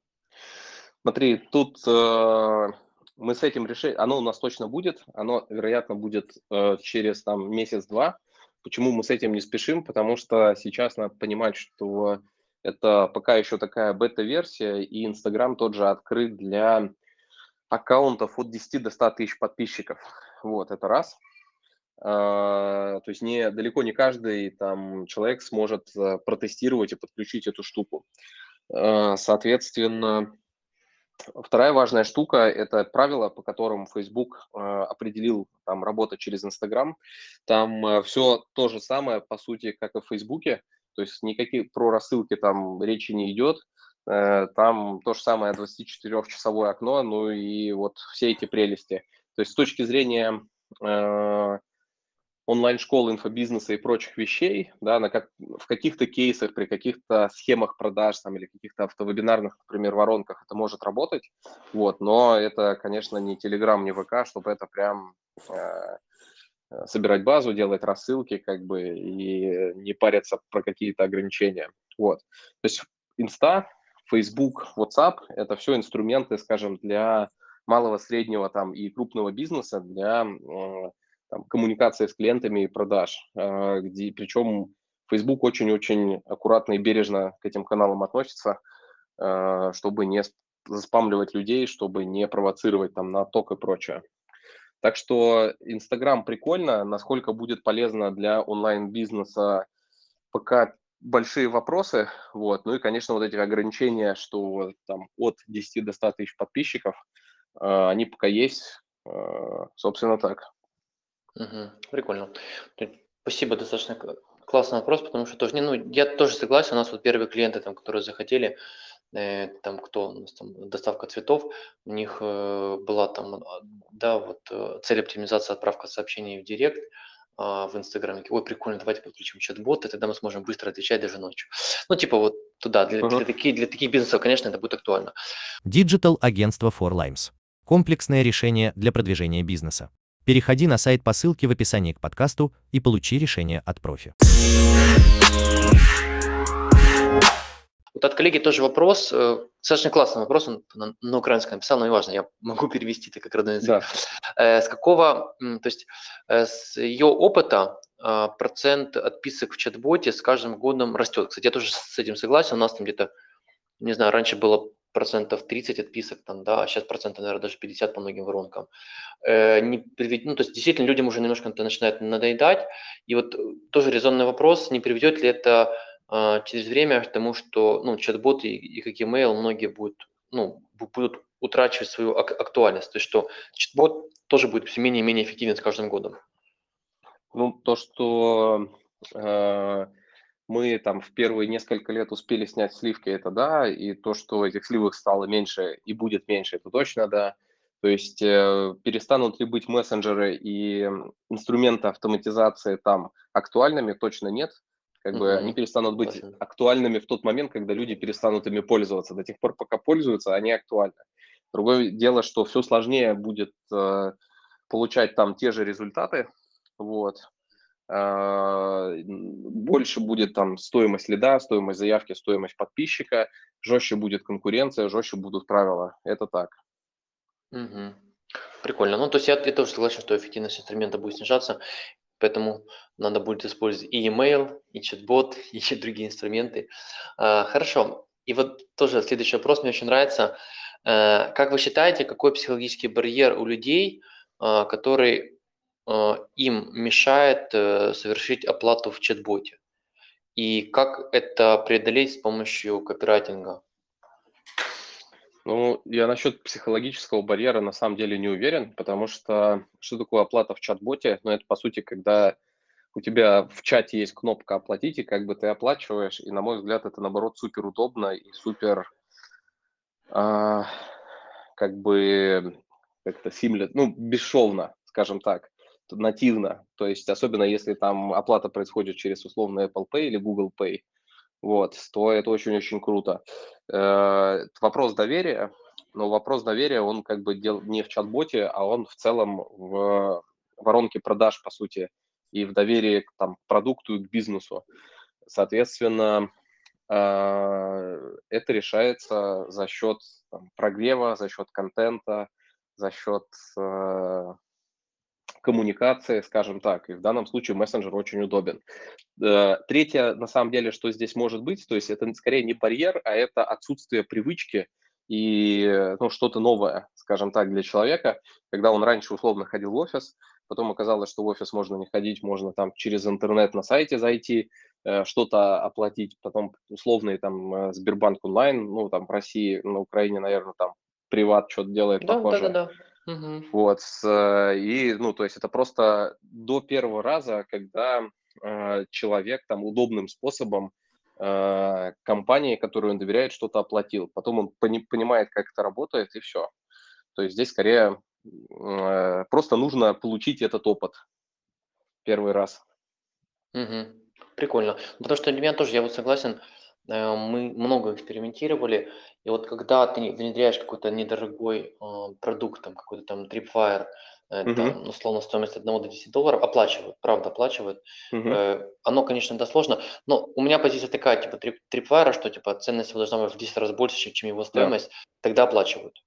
Смотри, тут э, мы с этим решили, оно у нас точно будет, оно, вероятно, будет э, через там месяц-два. Почему мы с этим не спешим? Потому что сейчас надо понимать, что это пока еще такая бета-версия, и Инстаграм тот же открыт для аккаунтов от 10 до 100 тысяч подписчиков. Вот, это раз. Uh, то есть не, далеко не каждый там человек сможет uh, протестировать и подключить эту штуку. Uh, соответственно, Вторая важная штука – это правило, по которому Facebook э, определил там работать через Instagram. Там э, все то же самое, по сути, как и в Facebook. То есть никакие про рассылки там речи не идет. Э, там то же самое 24-часовое окно, ну и вот все эти прелести. То есть с точки зрения э, онлайн-школ инфобизнеса и прочих вещей, да, на как, в каких-то кейсах, при каких-то схемах продаж там, или каких-то автовебинарных, например, воронках это может работать, вот, но это, конечно, не Telegram, не ВК, чтобы это прям э, собирать базу, делать рассылки, как бы, и не париться про какие-то ограничения, вот. То есть Инста, Facebook, WhatsApp – это все инструменты, скажем, для малого, среднего там и крупного бизнеса для там, коммуникации с клиентами и продаж, где, причем Facebook очень-очень аккуратно и бережно к этим каналам относится, чтобы не заспамливать людей, чтобы не провоцировать там на отток и прочее. Так что Инстаграм прикольно, насколько будет полезно для онлайн-бизнеса, пока большие вопросы, вот, ну и, конечно, вот эти ограничения, что там от 10 до 100 тысяч подписчиков, э, они пока есть, собственно, так. Угу, прикольно. Спасибо, достаточно классный вопрос, потому что тоже, не, ну, я тоже согласен, у нас вот первые клиенты, там, которые захотели, э, там, кто у нас там, доставка цветов, у них э, была там, а, да, вот э, цель оптимизации отправка сообщений в директ, а, в Инстаграме. Ой, прикольно, давайте подключим чат-бот, и тогда мы сможем быстро отвечать даже ночью. Ну, типа вот туда, для, для, таких, для таких бизнесов, конечно, это будет актуально. Digital агентство For Limes. Комплексное решение для продвижения бизнеса. Переходи на сайт по ссылке в описании к подкасту и получи решение от профи. Вот от коллеги тоже вопрос, э, достаточно классный вопрос, он на, на украинском написал, но не важно, я могу перевести это как родной язык. Да. Э, с какого, то есть э, с ее опыта процент отписок в чат-боте с каждым годом растет. Кстати, я тоже с этим согласен, у нас там где-то, не знаю, раньше было процентов 30 отписок, там, да, а сейчас процентов, наверное, даже 50 по многим воронкам. Э, не, ну, то есть действительно людям уже немножко это начинает надоедать. И вот тоже резонный вопрос, не приведет ли это а, через время к тому, что ну, чат-боты и, и как email многие будут, ну, будут утрачивать свою ак- актуальность. То есть что чат-бот тоже будет все менее и менее эффективен с каждым годом. Ну, то, что э, мы там в первые несколько лет успели снять сливки, это да, и то, что этих сливок стало меньше и будет меньше, это точно да. То есть э, перестанут ли быть мессенджеры и инструменты автоматизации там актуальными, точно нет как бы они перестанут быть Точно. актуальными в тот момент, когда люди перестанут ими пользоваться. До тех пор, пока пользуются, они актуальны. Другое дело, что все сложнее будет э, получать там те же результаты, вот. Э, больше будет там стоимость лида, стоимость заявки, стоимость подписчика, жестче будет конкуренция, жестче будут правила. Это так. Угу. Прикольно. Ну, то есть я, я тоже согласен, что эффективность инструмента будет снижаться. Поэтому надо будет использовать и email, и чат-бот, и другие инструменты. А, хорошо. И вот тоже следующий вопрос мне очень нравится. А, как вы считаете, какой психологический барьер у людей, а, который а, им мешает а, совершить оплату в чат-боте? И как это преодолеть с помощью копирайтинга? Ну, я насчет психологического барьера на самом деле не уверен, потому что что такое оплата в чат-боте? Ну, это, по сути, когда у тебя в чате есть кнопка «Оплатить», и как бы ты оплачиваешь, и, на мой взгляд, это, наоборот, супер удобно и супер, а, как бы, как-то симля, ну, бесшовно, скажем так, нативно. То есть, особенно если там оплата происходит через условно Apple Pay или Google Pay – вот, то это очень-очень круто. Э, вопрос доверия, но вопрос доверия, он как бы дел не в чат-боте, а он в целом в воронке продаж, по сути, и в доверии к там, продукту и к бизнесу. Соответственно, э, это решается за счет там, прогрева, за счет контента, за счет э, коммуникации, скажем так, и в данном случае мессенджер очень удобен. Э, третье, на самом деле, что здесь может быть, то есть это скорее не барьер, а это отсутствие привычки и ну, что-то новое, скажем так, для человека, когда он раньше условно ходил в офис, потом оказалось, что в офис можно не ходить, можно там через интернет на сайте зайти, э, что-то оплатить, потом условный там э, Сбербанк онлайн, ну там в России, на Украине, наверное, там приват что-то делает да, похоже. Да, да, да. Угу. Вот, э, и, ну, то есть это просто до первого раза, когда э, человек там удобным способом э, компании, которой он доверяет, что-то оплатил. Потом он пони- понимает, как это работает, и все. То есть здесь скорее э, просто нужно получить этот опыт первый раз. Угу. Прикольно. Потому что для меня тоже, я вот согласен, мы много экспериментировали, и вот когда ты внедряешь какой-то недорогой э, продукт, там какой-то там Tripwire, э, Мгм. там, условно, стоимость 1 до 10 долларов, оплачивают, правда, оплачивают. Э, Оно, конечно, да, сложно, но у меня позиция такая, типа, Trip- Tripwire, что, типа, ценность его должна быть в 10 раз больше, чем, его Да. стоимость, тогда оплачивают.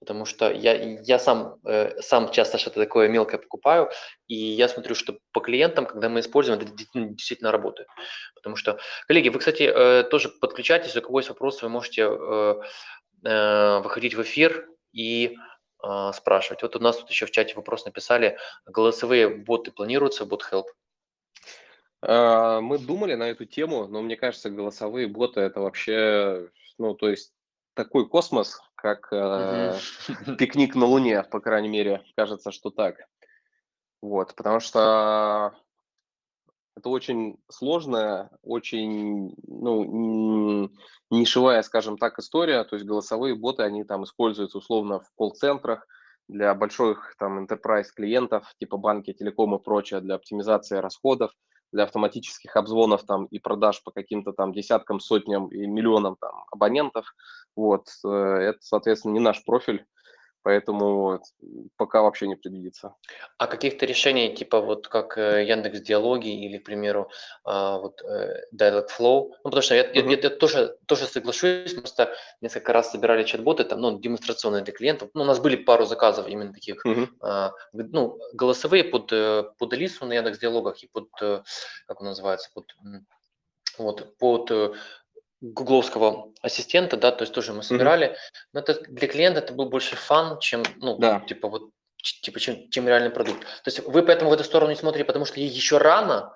Потому что я, я сам, э, сам часто что-то такое мелкое покупаю, и я смотрю, что по клиентам, когда мы используем, это действительно работает. Потому что, коллеги, вы, кстати, э, тоже подключайтесь, у кого есть вопросы, вы можете э, э, выходить в эфир и э, спрашивать. Вот у нас тут еще в чате вопрос написали, голосовые боты планируются, бот help? Э, мы думали на эту тему, но мне кажется, голосовые боты это вообще, ну, то есть такой космос, как э, пикник на Луне, по крайней мере, кажется, что так. Вот, потому что это очень сложная, очень ну, нишевая, скажем так, история. То есть голосовые боты, они там используются условно в колл-центрах для больших там enterprise клиентов, типа банки, телеком и прочее, для оптимизации расходов для автоматических обзвонов там и продаж по каким-то там десяткам, сотням и миллионам там абонентов. Вот, э, это, соответственно, не наш профиль, поэтому пока вообще не предвидится. А каких-то решений, типа вот как э, Яндекс Диалоги или, к примеру, а, вот э, Dialogflow, ну, потому что я, uh-huh. я, я, тоже, тоже соглашусь, просто несколько раз собирали чат-боты, там, ну, демонстрационные для клиентов, ну, у нас были пару заказов именно таких, uh-huh. ну, голосовые под, под Алису на Яндекс Диалогах и под, как он называется, под вот, под гугловского ассистента, да, то есть тоже мы собирали, mm-hmm. но это для клиента это был больше фан, чем, ну, да. типа вот, типа, чем, чем реальный продукт. То есть вы поэтому в эту сторону не смотрите, потому что ей еще рано?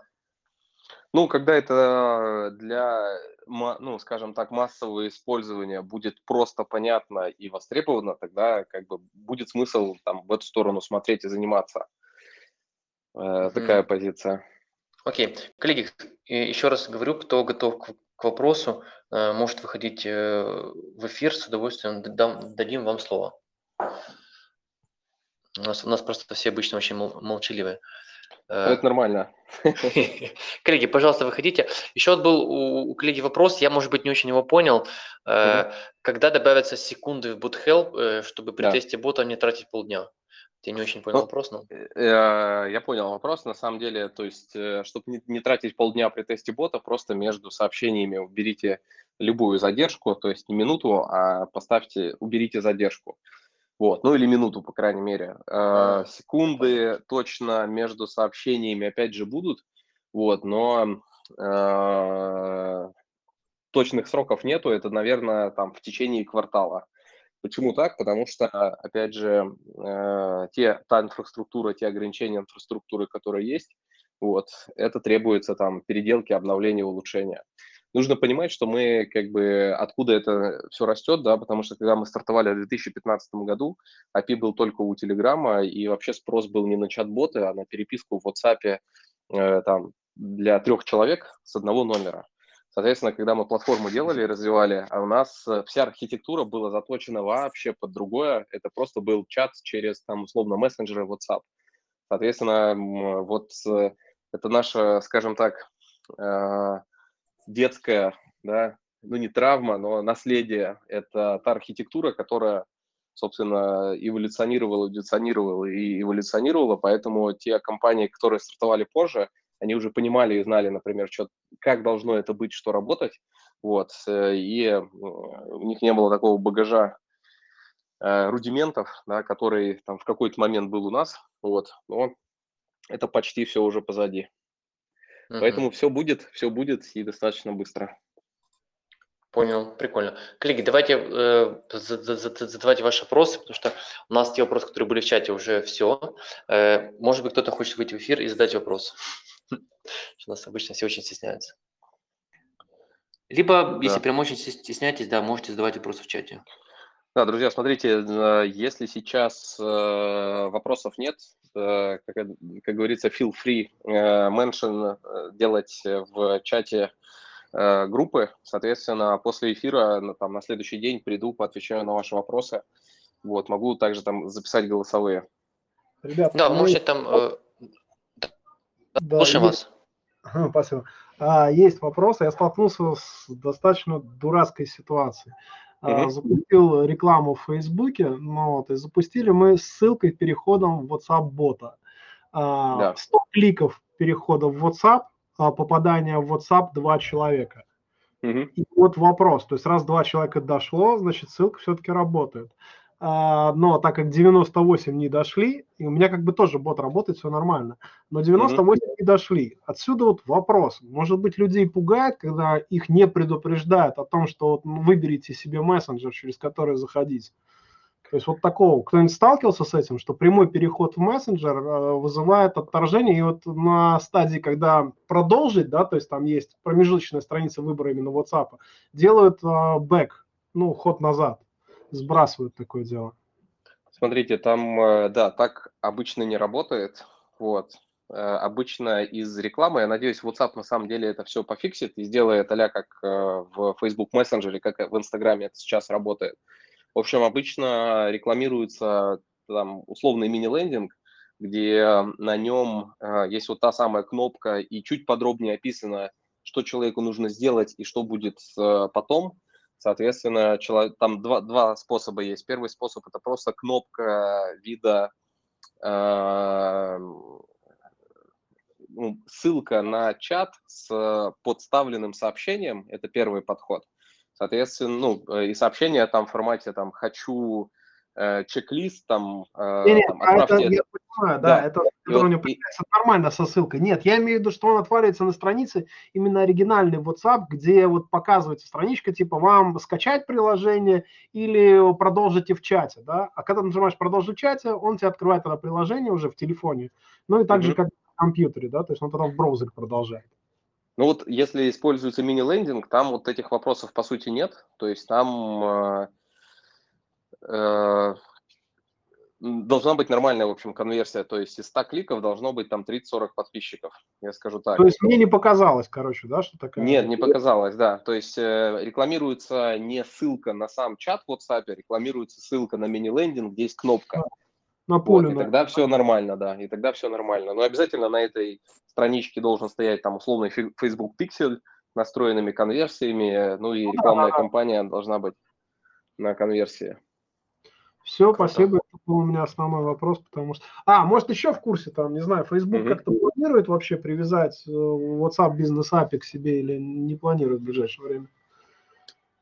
Ну, когда это для, ну, скажем так, массового использования будет просто понятно и востребовано, тогда как бы будет смысл там в эту сторону смотреть и заниматься. Э, такая mm-hmm. позиция. Окей. Коллеги, еще раз говорю, кто готов к, к вопросу, Э, может выходить э, в эфир, с удовольствием дам, дадим вам слово. У нас, у нас просто все обычно очень молчаливые. Э, это нормально. Коллеги, пожалуйста, выходите. Еще вот был у, у коллеги вопрос, я, может быть, не очень его понял. Угу. Когда добавятся секунды в BootHelp, чтобы при да. тесте бота не тратить полдня? Я не очень понял ну, вопрос, но... Я понял вопрос. На самом деле, то есть, чтобы не, не тратить полдня при тесте бота, просто между сообщениями уберите любую задержку, то есть не минуту, а поставьте, уберите задержку. Вот, ну или минуту, по крайней мере. Э, секунды точно между сообщениями опять же будут, вот, но э, точных сроков нету, это, наверное, там в течение квартала. Почему так? Потому что, опять же, э, те, та инфраструктура, те ограничения инфраструктуры, которые есть, вот, это требуется там переделки, обновления, улучшения нужно понимать, что мы как бы откуда это все растет, да, потому что когда мы стартовали в 2015 году, API был только у Телеграма, и вообще спрос был не на чат-боты, а на переписку в WhatsApp э, там для трех человек с одного номера. Соответственно, когда мы платформу делали и развивали, а у нас э, вся архитектура была заточена вообще под другое. Это просто был чат через, там, условно, мессенджеры WhatsApp. Соответственно, вот э, это наша, скажем так, э, детская, да, ну не травма, но наследие. Это та архитектура, которая, собственно, эволюционировала, эволюционировала и эволюционировала, поэтому те компании, которые стартовали позже, они уже понимали и знали, например, что, как должно это быть, что работать, вот, э, и у них не было такого багажа э, рудиментов, да, который там в какой-то момент был у нас, вот, но это почти все уже позади. Угу. Поэтому все будет, все будет и достаточно быстро. Понял, прикольно. Коллеги, давайте э, задавайте ваши вопросы, потому что у нас те вопросы, которые были в чате, уже все. Э, может быть, кто-то хочет выйти в эфир и задать вопрос. У нас обычно все очень стесняются. Либо, да. если прям очень стесняетесь, да, можете задавать вопросы в чате. Да, друзья, смотрите, э, если сейчас э, вопросов нет, Э, как, как говорится, feel free mention делать в чате группы. Соответственно, после эфира там, на следующий день приду, поотвечаю на ваши вопросы. Вот, могу также там записать голосовые. Ребята, да, можете там... Да, Слушаем есть... вас. Спасибо. А, есть вопросы. Я столкнулся с достаточно дурацкой ситуацией. Uh-huh. запустил рекламу в Фейсбуке, ну, вот, и запустили мы ссылкой переходом в WhatsApp-бота. Да. 100 кликов перехода в WhatsApp, а попадания в WhatsApp два человека. Uh-huh. И вот вопрос, то есть раз два человека дошло, значит ссылка все-таки работает. А, но так как 98 не дошли, и у меня как бы тоже бот работает, все нормально, но 98 mm-hmm. не дошли. Отсюда вот вопрос. Может быть, людей пугает, когда их не предупреждают о том, что вот выберите себе мессенджер, через который заходить. То есть вот такого, кто-нибудь сталкивался с этим, что прямой переход в мессенджер э, вызывает отторжение, и вот на стадии, когда продолжить, да, то есть там есть промежуточная страница выбора именно WhatsApp, делают бэк, ну, ход назад сбрасывают такое дело? Смотрите, там, э, да, так обычно не работает. Вот. Э, обычно из рекламы, я надеюсь, WhatsApp на самом деле это все пофиксит и сделает а как э, в Facebook Messenger, как в Инстаграме это сейчас работает. В общем, обычно рекламируется там условный мини-лендинг, где на нем есть вот та самая кнопка и чуть подробнее описано, что человеку нужно сделать и что будет потом. Соответственно, там два, два способа есть. Первый способ – это просто кнопка вида, э, ну, ссылка на чат с подставленным сообщением. Это первый подход. Соответственно, ну, э, и сообщение там в формате там «хочу э, чек-лист, там, э, Нет, там а отправьте... Это, я понимаю, да, да. это, это вот, и... нормально со ссылкой. Нет, я имею в виду, что он отваливается на странице именно оригинальный WhatsApp, где вот показывается страничка, типа вам скачать приложение или продолжите в чате, да, а когда нажимаешь продолжить в чате, он тебе открывает это приложение уже в телефоне, ну и так mm-hmm. же, как в компьютере, да, то есть он тогда в браузере продолжает. Ну вот если используется мини-лендинг, там вот этих вопросов по сути нет, то есть там Э, должна быть нормальная, в общем, конверсия. То есть из 100 кликов должно быть там 30-40 подписчиков, я скажу так. То есть мне не показалось, короче, да, что такая... Нет, не показалось, да. То есть э, рекламируется не ссылка на сам чат в WhatsApp, рекламируется ссылка на мини-лендинг, где есть кнопка. На поле, вот, и тогда все нормально, да, и тогда все нормально. Но обязательно на этой страничке должен стоять там условный Facebook Pixel настроенными конверсиями, ну и рекламная кампания должна быть на конверсии. Все, Круто. спасибо. Это был у меня основной вопрос, потому что... А, может, еще в курсе, там, не знаю, Facebook mm-hmm. как-то планирует вообще привязать э, WhatsApp бизнес API к себе или не планирует в ближайшее время?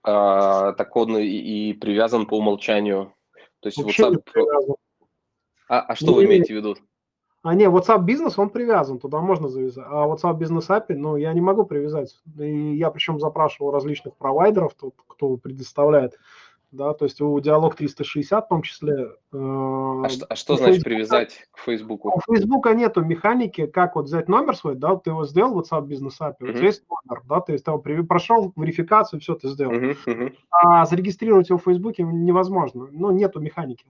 А, так он и, и привязан по умолчанию. То есть вообще WhatsApp... А, а что не, вы имеете в виду? А не, WhatsApp бизнес, он привязан, туда можно завязать. А WhatsApp бизнес API, ну, я не могу привязать. И я причем запрашивал различных провайдеров, тот, кто предоставляет да, то есть у Диалог 360 в том числе. Э, а что, а что значит привязать к Фейсбуку? У Фейсбука нету механики, как вот взять номер свой, да, ты его сделал, WhatsApp бизнес API, uh-huh. вот есть номер, да, ты его прошел верификацию, все ты сделал. Uh-huh, uh-huh. А зарегистрировать его в Фейсбуке невозможно, ну, нету механики.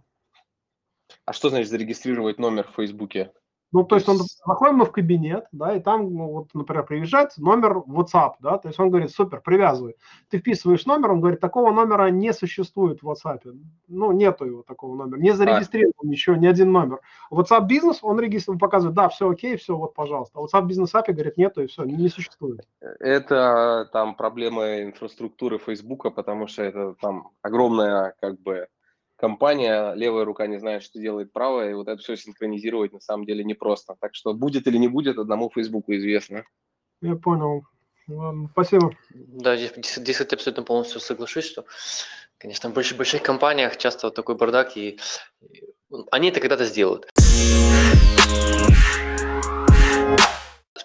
А что значит зарегистрировать номер в Фейсбуке? Ну, то есть он заходим мы в кабинет, да, и там, ну, вот, например, приезжает номер WhatsApp, да, то есть он говорит, супер, привязывай. Ты вписываешь номер, он говорит, такого номера не существует в WhatsApp. Ну, нету его такого номера. Не зарегистрирован а. еще ни один номер. WhatsApp бизнес, он регистрирует, показывает, да, все окей, все, вот, пожалуйста. А WhatsApp бизнес API говорит, нету, и все, не существует. Это там проблема инфраструктуры Фейсбука, потому что это там огромная, как бы, компания, левая рука не знает, что делает правая, и вот это все синхронизировать на самом деле непросто. Так что будет или не будет, одному Фейсбуку известно. Я понял. Ладно, спасибо. Да, здесь, здесь я абсолютно полностью соглашусь, что, конечно, в больших, больших компаниях часто вот такой бардак, и, и они это когда-то сделают.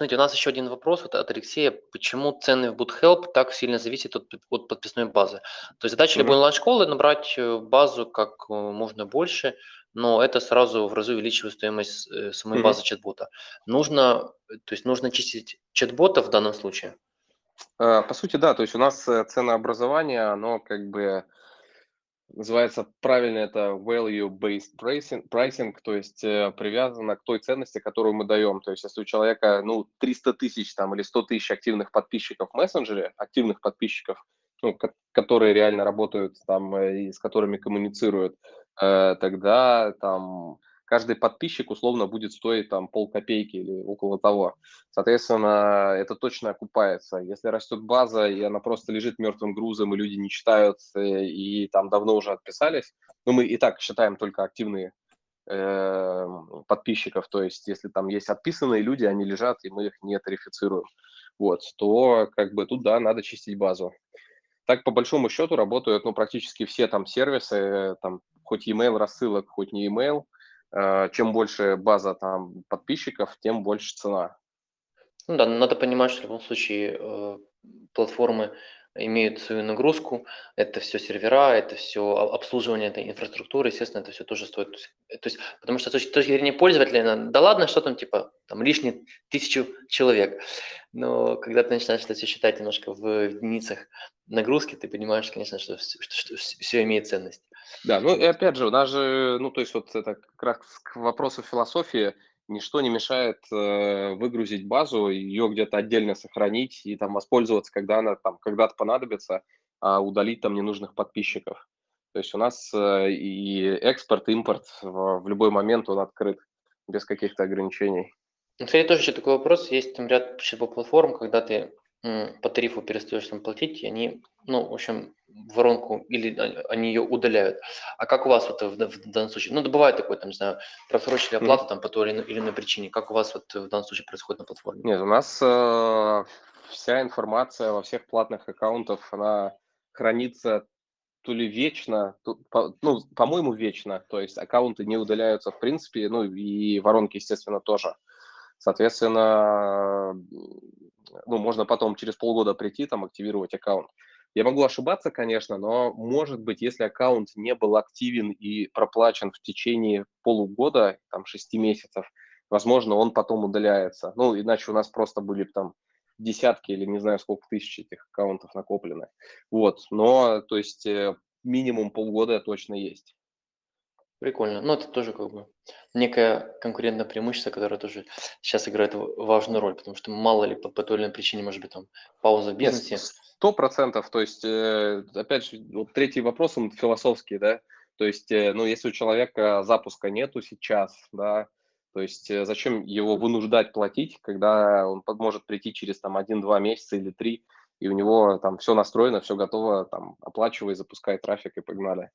Смотрите, у нас еще один вопрос вот от Алексея. Почему цены в BootHelp так сильно зависят от, от подписной базы? То есть задача mm-hmm. любой онлайн-школы набрать э, базу как э, можно больше, но это сразу в разы увеличивает стоимость э, самой mm-hmm. базы чат-бота. Нужно, то есть нужно чистить чат-бота в данном случае? По сути, да. То есть у нас ценообразование, оно как бы называется правильно это value-based pricing, pricing, то есть э, привязано к той ценности, которую мы даем. То есть если у человека ну, 300 тысяч там, или 100 тысяч активных подписчиков в мессенджере, активных подписчиков, ну, которые реально работают там э, и с которыми коммуницируют, э, тогда там каждый подписчик условно будет стоить там пол копейки или около того. Соответственно, это точно окупается. Если растет база, и она просто лежит мертвым грузом, и люди не читают, э, и там давно уже отписались, ну, мы и так считаем только активные э, подписчиков, то есть если там есть отписанные люди, они лежат, и мы их не тарифицируем, вот, то как бы тут, да, надо чистить базу. Так, по большому счету, работают, ну, практически все там сервисы, там, хоть e-mail рассылок, хоть не e-mail, э, чем больше база там подписчиков, тем больше цена. Ну да, надо понимать, что в любом случае э, платформы имеют свою нагрузку, это все сервера, это все обслуживание этой инфраструктуры, естественно, это все тоже стоит. То есть, потому что с точки зрения пользователя, да ладно, что там, типа, там лишние тысячу человек. Но когда ты начинаешь это все считать немножко в единицах нагрузки, ты понимаешь, конечно, что, что, что все имеет ценность. Да, ну и опять же, у нас же, ну то есть вот это как раз к вопросу философии, ничто не мешает э, выгрузить базу, ее где-то отдельно сохранить и там воспользоваться, когда она там когда-то понадобится, а удалить там ненужных подписчиков. То есть у нас э, и экспорт, импорт в, в любой момент он открыт без каких-то ограничений. Кстати, тоже еще такой вопрос. Есть там ряд платформ, когда ты по тарифу перестаешь там платить, и они, ну, в общем, воронку или они ее удаляют. А как у вас вот в, в данном случае? Ну, бывает такое, там, не знаю, просрочили оплату там по той или иной причине. Как у вас вот в данном случае происходит на платформе? Нет, у нас э, вся информация во всех платных аккаунтах, она хранится то ли вечно, то, по, ну, по-моему, вечно. То есть аккаунты не удаляются в принципе, ну и воронки, естественно, тоже. Соответственно, ну, можно потом через полгода прийти, там, активировать аккаунт. Я могу ошибаться, конечно, но может быть, если аккаунт не был активен и проплачен в течение полугода, там, шести месяцев, возможно, он потом удаляется. Ну, иначе у нас просто были там десятки или не знаю сколько тысяч этих аккаунтов накоплены. Вот, но, то есть, э, минимум полгода точно есть. Прикольно. Ну, это тоже как бы некое конкурентное преимущество, которое тоже сейчас играет важную роль, потому что мало ли по, по той или иной причине, может быть, там пауза в бизнесе. Сто процентов. То есть, э, опять же, вот третий вопрос, он философский, да. То есть, э, ну, если у человека запуска нету сейчас, да, то есть э, зачем его вынуждать платить, когда он может прийти через там один-два месяца или три, и у него там все настроено, все готово, там оплачивай, запускай трафик и погнали.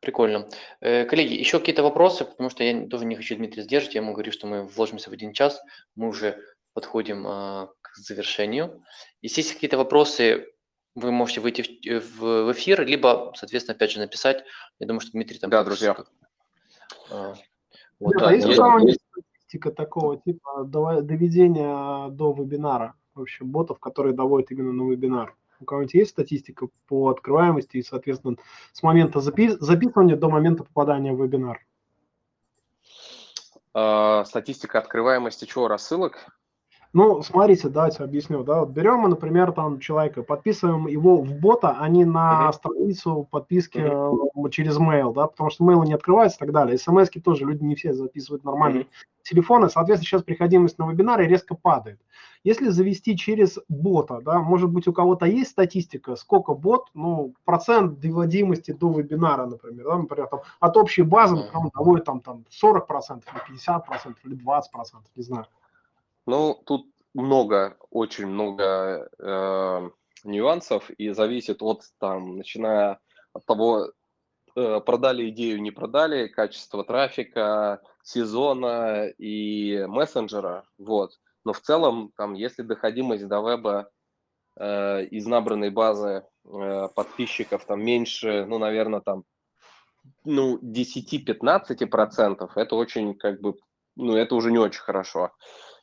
Прикольно. Э, коллеги, еще какие-то вопросы, потому что я тоже не хочу Дмитрия сдержать. Я ему говорю, что мы вложимся в один час. Мы уже подходим а, к завершению. Если есть какие-то вопросы, вы можете выйти в, в, эфир, либо, соответственно, опять же написать. Я думаю, что Дмитрий там... Да, друзья. А, вот, да, да, есть есть статистика такого типа доведения до вебинара, вообще ботов, которые доводят именно на вебинар? У кого-нибудь есть статистика по открываемости и, соответственно, с момента запис записывания до момента попадания в вебинар? А, статистика открываемости чего? Рассылок? Ну, смотрите, давайте объясню. Да? Вот берем мы, например, там человека, подписываем его в бота, а не на uh-huh. страницу подписки uh-huh. через mail, да, потому что mail не открывается и так далее. смс тоже люди не все записывают нормальные uh-huh. телефоны, соответственно, сейчас приходимость на вебинары резко падает. Если завести через бота, да, может быть, у кого-то есть статистика, сколько бот, ну, процент доводимости до вебинара, например, да, например, там, от общей базы, например, доводит там, там 40%, или 50%, или 20%, не знаю. Ну, тут много, очень много э, нюансов и зависит от там, начиная от того, э, продали идею, не продали, качество трафика, сезона и мессенджера, вот. Но в целом, там, если доходимость до веба э, из набранной базы э, подписчиков там меньше, ну, наверное, там, ну, 10-15%, это очень, как бы, ну, это уже не очень хорошо.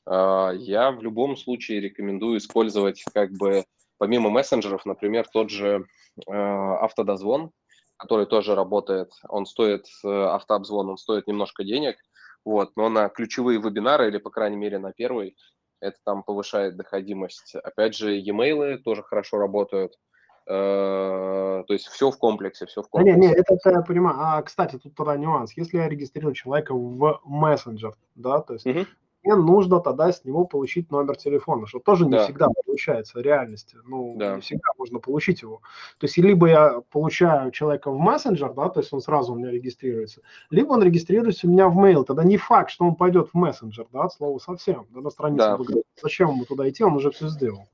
А, я в любом случае рекомендую использовать как бы помимо мессенджеров, например, тот же а, автодозвон, который тоже работает. Он стоит, э, автообзвон, он стоит немножко денег, вот, но на ключевые вебинары или, по крайней мере, на первый, это там повышает доходимость. Опять же, e-mail тоже хорошо работают. Э, то есть все в комплексе, все в комплексе. не, не, это, это я понимаю. А, кстати, тут тогда нюанс. Если я регистрирую человека в мессенджер, да, то есть угу мне нужно тогда с него получить номер телефона, что тоже не да. всегда получается в реальности. Ну, да. не всегда можно получить его. То есть, либо я получаю человека в мессенджер, да, то есть он сразу у меня регистрируется, либо он регистрируется у меня в mail. Тогда не факт, что он пойдет в мессенджер, да, от слова совсем, да, на страницу. Да. Зачем ему туда идти, он уже все сделал.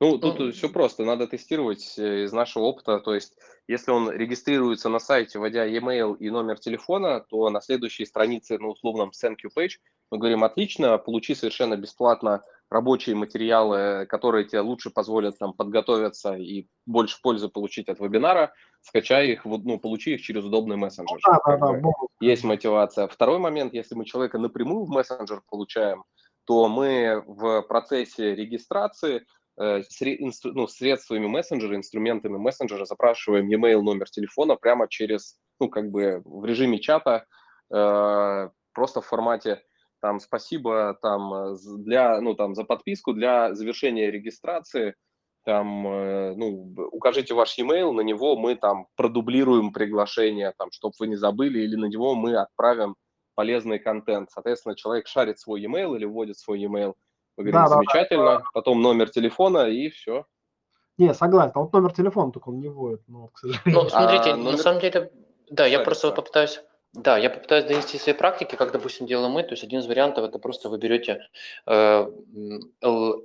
Ну, тут Ну, все просто, надо тестировать э, из нашего опыта. То есть, если он регистрируется на сайте, вводя e-mail и номер телефона, то на следующей странице, на условном thank you page, мы говорим, отлично, получи совершенно бесплатно рабочие материалы, которые тебе лучше позволят там подготовиться и больше пользы получить от вебинара, скачай их, ну, получи их через удобный мессенджер. Да, да, да, бонус. Есть мотивация. Второй момент, если мы человека напрямую в мессенджер получаем, то мы в процессе регистрации э, ну, средствами мессенджера, инструментами мессенджера запрашиваем e-mail, номер телефона прямо через, ну, как бы в режиме чата, э, просто в формате там спасибо там э, для, ну, там за подписку, для завершения регистрации, там, э, ну, укажите ваш e-mail, на него мы там продублируем приглашение, там, чтобы вы не забыли, или на него мы отправим полезный контент. Соответственно, человек шарит свой e-mail или вводит свой e-mail. Мы говорим, Да, да, да. замечательно, потом номер телефона и все. Не, согласен. А вот номер телефона только он не вводит, но, к сожалению. Ну, смотрите, А, на номер- самом деле, да, я просто попытаюсь, да, я попытаюсь донести свои практики, как, допустим, делаем мы. То есть один из вариантов это просто вы берете э,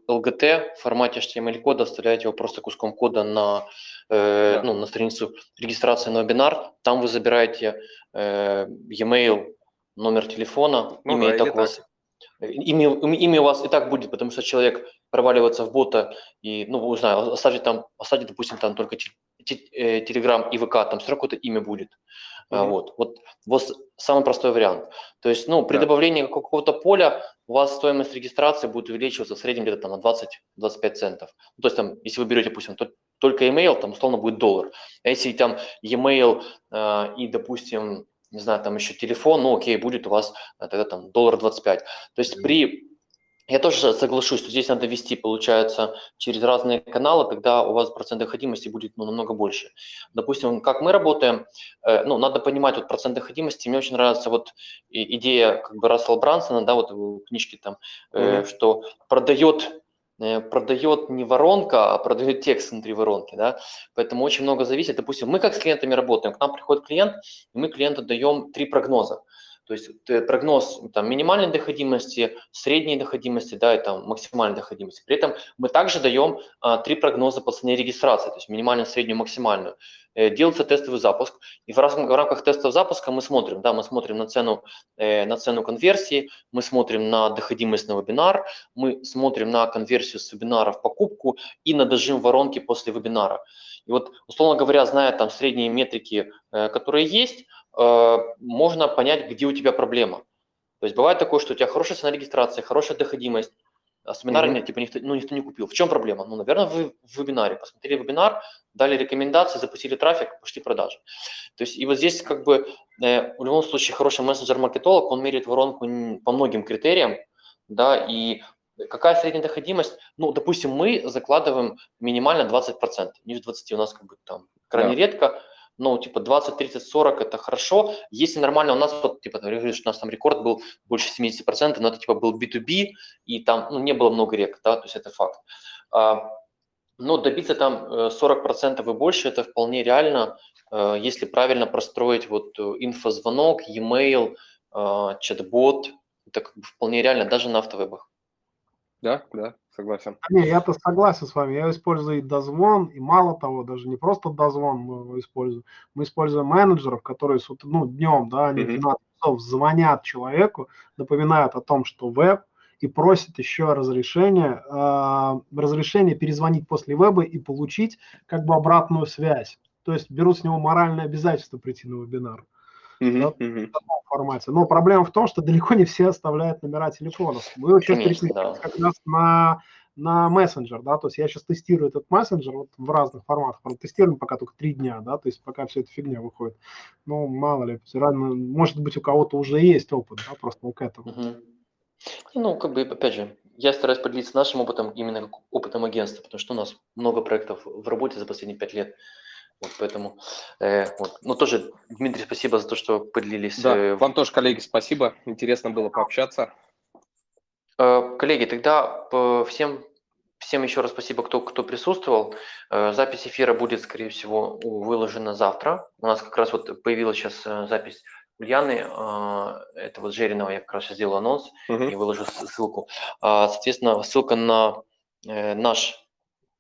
LGT в формате HTML-кода, вставляете его просто куском кода на, э, Да. ну, на страницу регистрации на вебинар. Там вы забираете э, e-mail, номер телефона, Ну имя да, так у вас Имя, им- имя у вас и так будет, потому что человек проваливается в бота и, ну, не знаю, оставьте там, оставьте, допустим, там только те- те- э, Telegram и ВК, там все равно какое-то имя будет. Мгм. Вот, вот, вот самый простой вариант. То есть, ну, при Да. добавлении какого-то поля у вас стоимость регистрации будет увеличиваться в среднем где-то там на 20-25 центов. Ну, то есть, там, если вы берете, допустим, тол- только email, там, условно, будет доллар. А если там e-mail э, и, допустим, не знаю, там еще телефон, ну, окей, будет у вас э, тогда там доллар 25. То есть при... Я тоже соглашусь, что здесь надо вести, получается, через разные каналы, тогда у вас процент доходимости будет ну, намного больше. Допустим, как мы работаем, э, ну, надо понимать вот процент доходимости. Мне очень нравится вот идея как бы Рассела Брансона, да, вот в книжке там, э, Мгм. что продает продает не воронка, а продает текст внутри воронки, да, поэтому очень много зависит. Допустим, мы как с клиентами работаем, к нам приходит клиент, и мы клиенту даем три прогноза. То есть э, прогноз там, минимальной доходимости, средней доходимости, да, и там максимальной доходимости. При этом мы также даем а, три прогноза по цене регистрации, то есть минимальную, среднюю, максимальную. Э, делается тестовый запуск, и в, раз- в рамках тестового запуска мы смотрим, да, мы смотрим на цену, э, на цену конверсии, мы смотрим на доходимость на вебинар, мы смотрим на конверсию с вебинара в покупку и на дожим воронки после вебинара. И вот, условно говоря, зная там средние метрики, э, которые есть, можно понять, где у тебя проблема. То есть бывает такое, что у тебя хорошая цена регистрации, хорошая доходимость, а с вебинара Мгм. нет, типа никто, ну, никто не купил. В чем проблема? Ну, наверное, вы в вебинаре посмотрели вебинар, дали рекомендации, запустили трафик, пошли продажи. То есть и вот здесь как бы э, в любом случае хороший мессенджер-маркетолог, он меряет воронку по многим критериям, да, и какая средняя доходимость? Ну, допустим, мы закладываем минимально 20%, ниже 20 у нас как бы там крайне Да. редко, ну, типа 20, 30, 40 это хорошо. Если нормально, у нас вот, типа, говорю, что у нас там рекорд был больше 70%, но это типа был B2B, и там ну, не было много рек, да, то есть это факт. А, но добиться там э, 40% и больше, это вполне реально, э, если правильно простроить вот э, инфозвонок, e-mail, э, чат-бот, это как бы вполне реально даже на автовебах. Да, да, согласен. Не, я-то согласен с вами. Я использую и дозвон, и мало того, даже не просто дозвон мы его используем. Мы используем менеджеров, которые ну, днем, да, они в Мгм. 12 часов звонят человеку, напоминают о том, что веб, и просят еще разрешение, а, разрешение перезвонить после веба и получить как бы обратную связь. То есть берут с него моральное обязательство прийти на вебинар Мгм, Да. мгм. формате. Но проблема в том, что далеко не все оставляют номера телефонов. Мы сейчас переключились да. как раз на, на мессенджер, да, то есть я сейчас тестирую этот мессенджер вот в разных форматах. Правда, тестируем пока только три дня, да, то есть пока вся эта фигня выходит. Ну, мало ли, всё равно, может быть, у кого-то уже есть опыт, да, просто к этому. Мгм. Ну, как бы, опять же, я стараюсь поделиться нашим опытом, именно опытом агентства, потому что у нас много проектов в работе за последние пять лет. Вот поэтому, э, вот. Ну, тоже, Дмитрий, спасибо за то, что поделились. Да, э, вам тоже, коллеги, спасибо. Интересно было пообщаться. Э, Коллеги, тогда э, всем, всем еще раз спасибо, кто, кто присутствовал. Э, Запись эфира будет, скорее всего, выложена завтра. У нас как раз вот появилась сейчас запись Ульяны, это вот Жеринова, я как раз сейчас сделал анонс Мгм. и выложу ссылку. А, Соответственно, ссылка на наш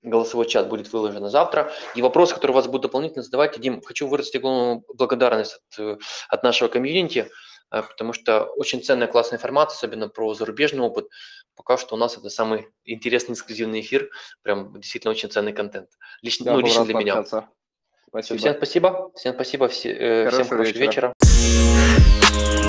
голосовой чат будет выложен завтра. И вопросы, которые у вас будут дополнительно задавать, Дим, хочу выразить огромную благодарность от, от нашего комьюнити, э, потому что очень ценная, классная информация, особенно про зарубежный опыт. Пока что у нас это самый интересный, эксклюзивный эфир, прям действительно очень ценный контент. Лично, Да, ну, лично для меня. Спасибо. всем спасибо, всем спасибо, все, э, всем хорошего вечера. вечера.